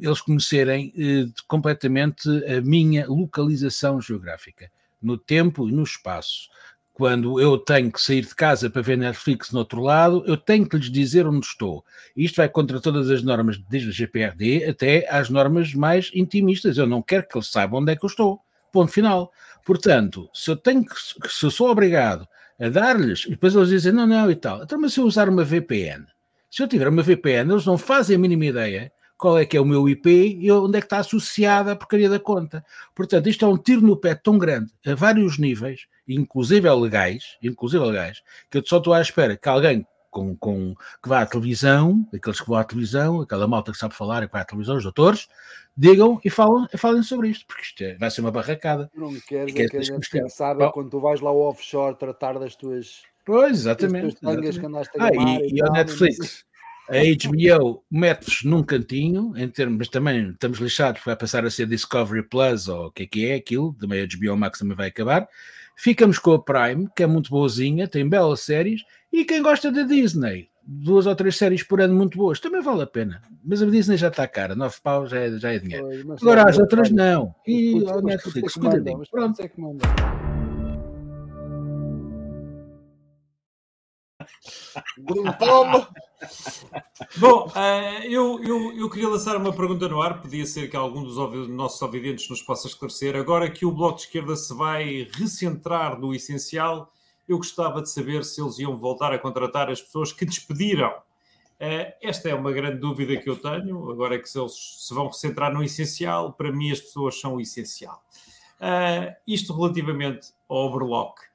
Speaker 2: eles conhecerem uh, completamente a minha localização geográfica, no tempo e no espaço quando eu tenho que sair de casa para ver Netflix no outro lado, eu tenho que lhes dizer onde estou. Isto vai contra todas as normas, desde a GPRD até às normas mais intimistas. Eu não quero que eles saibam onde é que eu estou. Ponto final. Portanto, se eu tenho que, se eu sou obrigado a dar-lhes, e depois eles dizem não, não e tal, então, mas se eu usar uma VPN, se eu tiver uma VPN, eles não fazem a mínima ideia qual é que é o meu IP e onde é que está associada a porcaria da conta. Portanto, isto é um tiro no pé tão grande, a vários níveis, inclusive legais, inclusive legais, que eu só estou à espera que alguém com, com, que vá à televisão, aqueles que vão à televisão, aquela malta que sabe falar e que vai à televisão, os doutores, digam e falem, falem sobre isto, porque isto é, vai ser uma barracada.
Speaker 3: Não queres é que a gente pensava quando tu vais lá ao offshore tratar das tuas.
Speaker 2: Pois, exatamente. exatamente. ah, e, e, e ao Netflix. A HBO mete-vos num cantinho, em termos, mas também estamos lixados, vai passar a ser Discovery Plus ou o que é que é aquilo, também a HBO Max também vai acabar. Ficamos com a Prime, que é muito boazinha, tem belas séries, e quem gosta da Disney, duas ou três séries por ano muito boas, também vale a pena. Mas a Disney já está cara, nove pau já é, já é dinheiro. Agora as outras não. E o Netflix, cuidadinho. Pronto. É que manda.
Speaker 4: Bom, uh, eu, eu, eu queria lançar uma pergunta no ar, podia ser que algum dos nossos ouvidentes nos possa esclarecer. Agora que o Bloco de Esquerda se vai recentrar no essencial, eu gostava de saber se eles iam voltar a contratar as pessoas que despediram. Uh, esta é uma grande dúvida que eu tenho. Agora que se eles se vão recentrar no essencial, para mim as pessoas são o essencial. Uh, isto relativamente ao Overlock.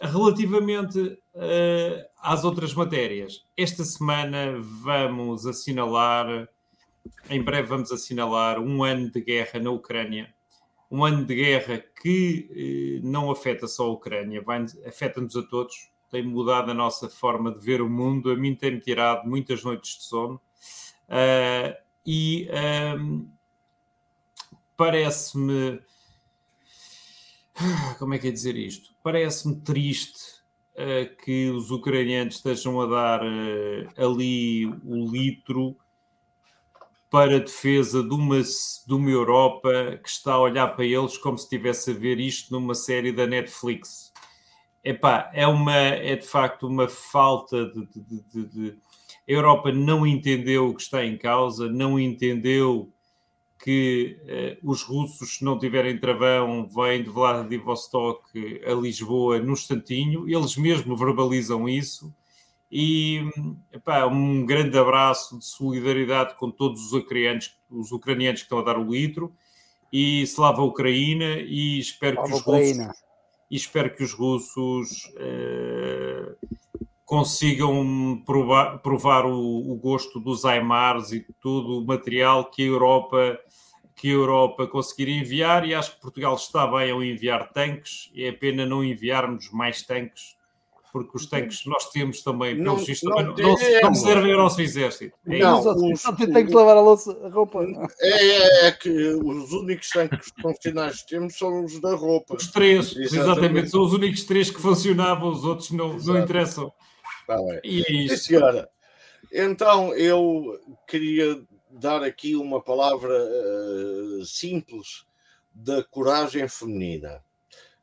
Speaker 4: Relativamente uh, às outras matérias, esta semana vamos assinalar, em breve vamos assinalar um ano de guerra na Ucrânia. Um ano de guerra que uh, não afeta só a Ucrânia, afeta-nos a todos, tem mudado a nossa forma de ver o mundo, a mim tem-me tirado muitas noites de sono. Uh, e um, parece-me como é que é dizer isto? Parece-me triste uh, que os ucranianos estejam a dar uh, ali o litro para a defesa de uma, de uma Europa que está a olhar para eles como se estivesse a ver isto numa série da Netflix. Epá, é, uma, é de facto uma falta de, de, de, de... A Europa não entendeu o que está em causa, não entendeu que eh, os russos, se não tiverem travão, vêm de Vladivostok a Lisboa no instantinho, eles mesmo verbalizam isso. E epá, um grande abraço de solidariedade com todos os ucranianos, os ucranianos que estão a dar o litro. E slava a Ucrânia e espero que os russos e espero que os russos eh, consigam provar, provar o, o, gosto dos Aimars e todo o material que a Europa que a Europa conseguir enviar e acho que Portugal está bem ao enviar tanques, é pena não enviarmos mais tanques, porque os tanques que nós temos também, não, pelos vistos, não, não, não, servem ao nosso exército.
Speaker 3: É não, os, só tem que lavar a, louça, a roupa.
Speaker 1: É, é, é, que os únicos tanques funcionais que temos são os da roupa.
Speaker 4: Os três, exatamente, exatamente são os únicos três que funcionavam, os outros não, não interessam.
Speaker 1: Tá e é isso. senhora. Então, eu queria dar aqui uma palavra uh, simples da coragem feminina.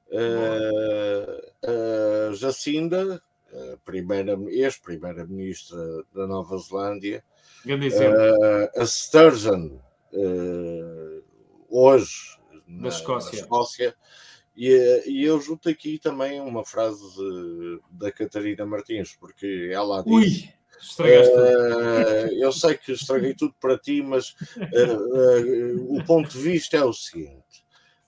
Speaker 1: Uh, uh, Jacinda, primeira, ex-primeira-ministra da Nova Zelândia, uh, a Sturgeon, hoje
Speaker 4: na, Escócia.
Speaker 1: na Escócia, E, e, eu junto aqui também uma frase da Catarina Martins, porque ela diz. Ui, estragaste uh, Eu sei que estraguei tudo para ti, mas uh, uh, o ponto de vista é o seguinte: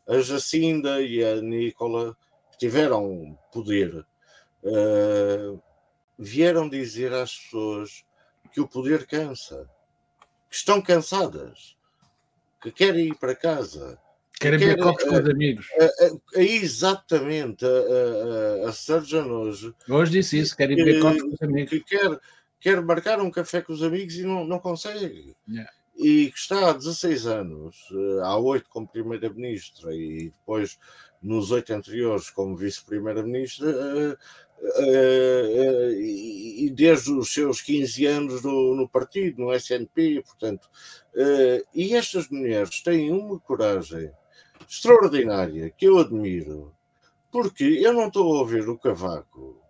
Speaker 1: a Jacinda e a Nicola tiveram poder, vieram dizer às pessoas que o poder cansa, que estão cansadas, que querem ir para casa
Speaker 2: Querem ver copos com os amigos.
Speaker 1: exatamente. A, a, a Surgeon hoje.
Speaker 2: Hoje disse isso, querem ver copos com os amigos.
Speaker 1: Que quer, quer marcar um café com os amigos e não, não consegue. Yeah. E que está há 16 anos, eh, há 8 como Primeira-Ministra e depois nos oito anteriores como Vice-Primeira-Ministra, uh, uh, e desde os seus 15 anos no, no partido, no SNP, portanto. e estas mulheres têm uma coragem extraordinária que eu admiro, porque eu não estou a ouvir o Cavaco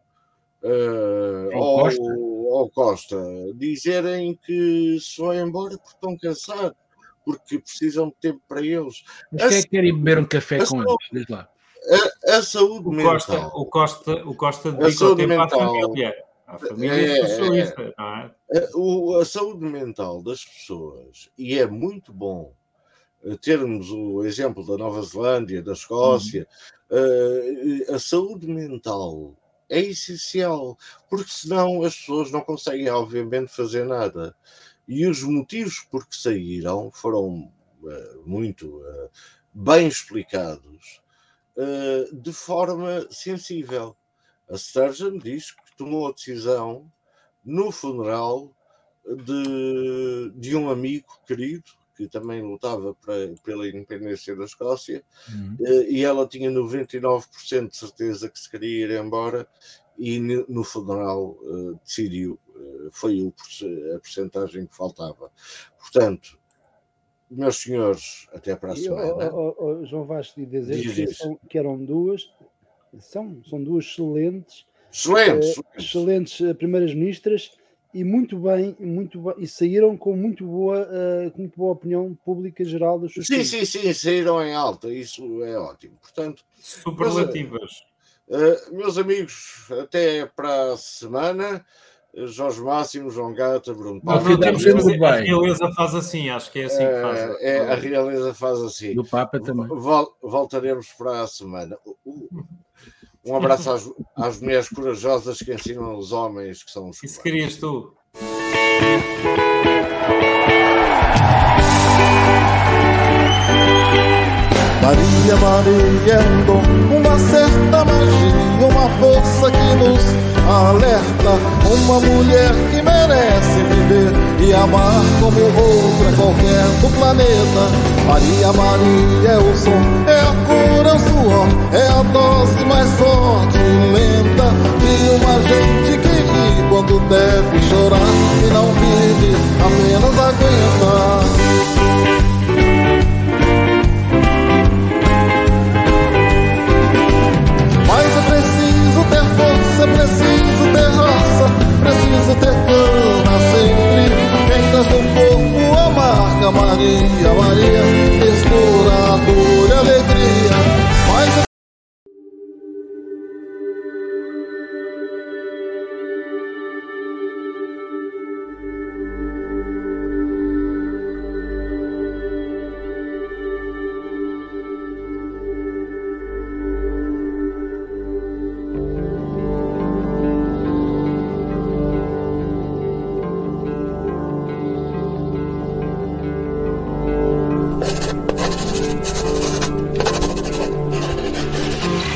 Speaker 1: uh, ou, Costa. ou Costa dizerem que se vão embora porque estão cansados, porque precisam de tempo para eles.
Speaker 2: Mas quem é que quer ir beber um café com eles? Diz lá.
Speaker 1: A, a, saúde
Speaker 4: o
Speaker 1: mental.
Speaker 4: Costa, o Costa, o Costa dedica o tempo mental, à família. A família é, socialista, não é?
Speaker 1: A, a saúde mental das pessoas, e é muito bom eh, termos o exemplo da Nova Zelândia, da Escócia, uhum. uh, a saúde mental é essencial, porque senão as pessoas não conseguem, obviamente, fazer nada. E os motivos por que saíram foram uh, muito uh, bem explicados de forma sensível. A Sturgeon diz que tomou a decisão no funeral de, de um amigo querido que também lutava para, pela independência da Escócia, uhum. Eh, e ela tinha 99% de certeza que se queria ir embora, e no funeral uh, decidiu, uh, foi o, a porcentagem que faltava. Portanto, meus senhores, até para a semana.
Speaker 3: Oh, oh, oh, João Vasco, dizer que, são, que, eram duas, são, são duas excelentes,
Speaker 1: excelentes,
Speaker 3: uh, excelentes primeiras ministras e muito bem, muito bem, e saíram com muito boa, uh, com muito boa opinião pública geral dos
Speaker 1: seus Sim, sim, sim, saíram em alta, isso é ótimo. Portanto,
Speaker 4: superlativas.
Speaker 1: Uh, meus amigos, até para a semana. Jorge Máximo, João Gata, Bruno
Speaker 4: Paulo. A realeza faz assim, acho que é assim que faz.
Speaker 1: É, é, a realeza faz assim.
Speaker 2: Do Papa também.
Speaker 1: Vol voltaremos para a semana. Um abraço às, às mulheres corajosas que ensinam os homens que são os.
Speaker 4: Isso querias tu.
Speaker 5: Maria, Maria é um dom, uma certa magia, uma força que nos alerta. Uma mulher que merece viver e amar como outra é qualquer do planeta. Maria, Maria é o som, é a cura, é o suor, é a dose mais forte e lenta de uma gente que ri quando deve chorar e não vive, apenas aguenta. Mas eu preciso ter força, preciso ter raça, preciso ter Maria, Maria, exploradora alegria.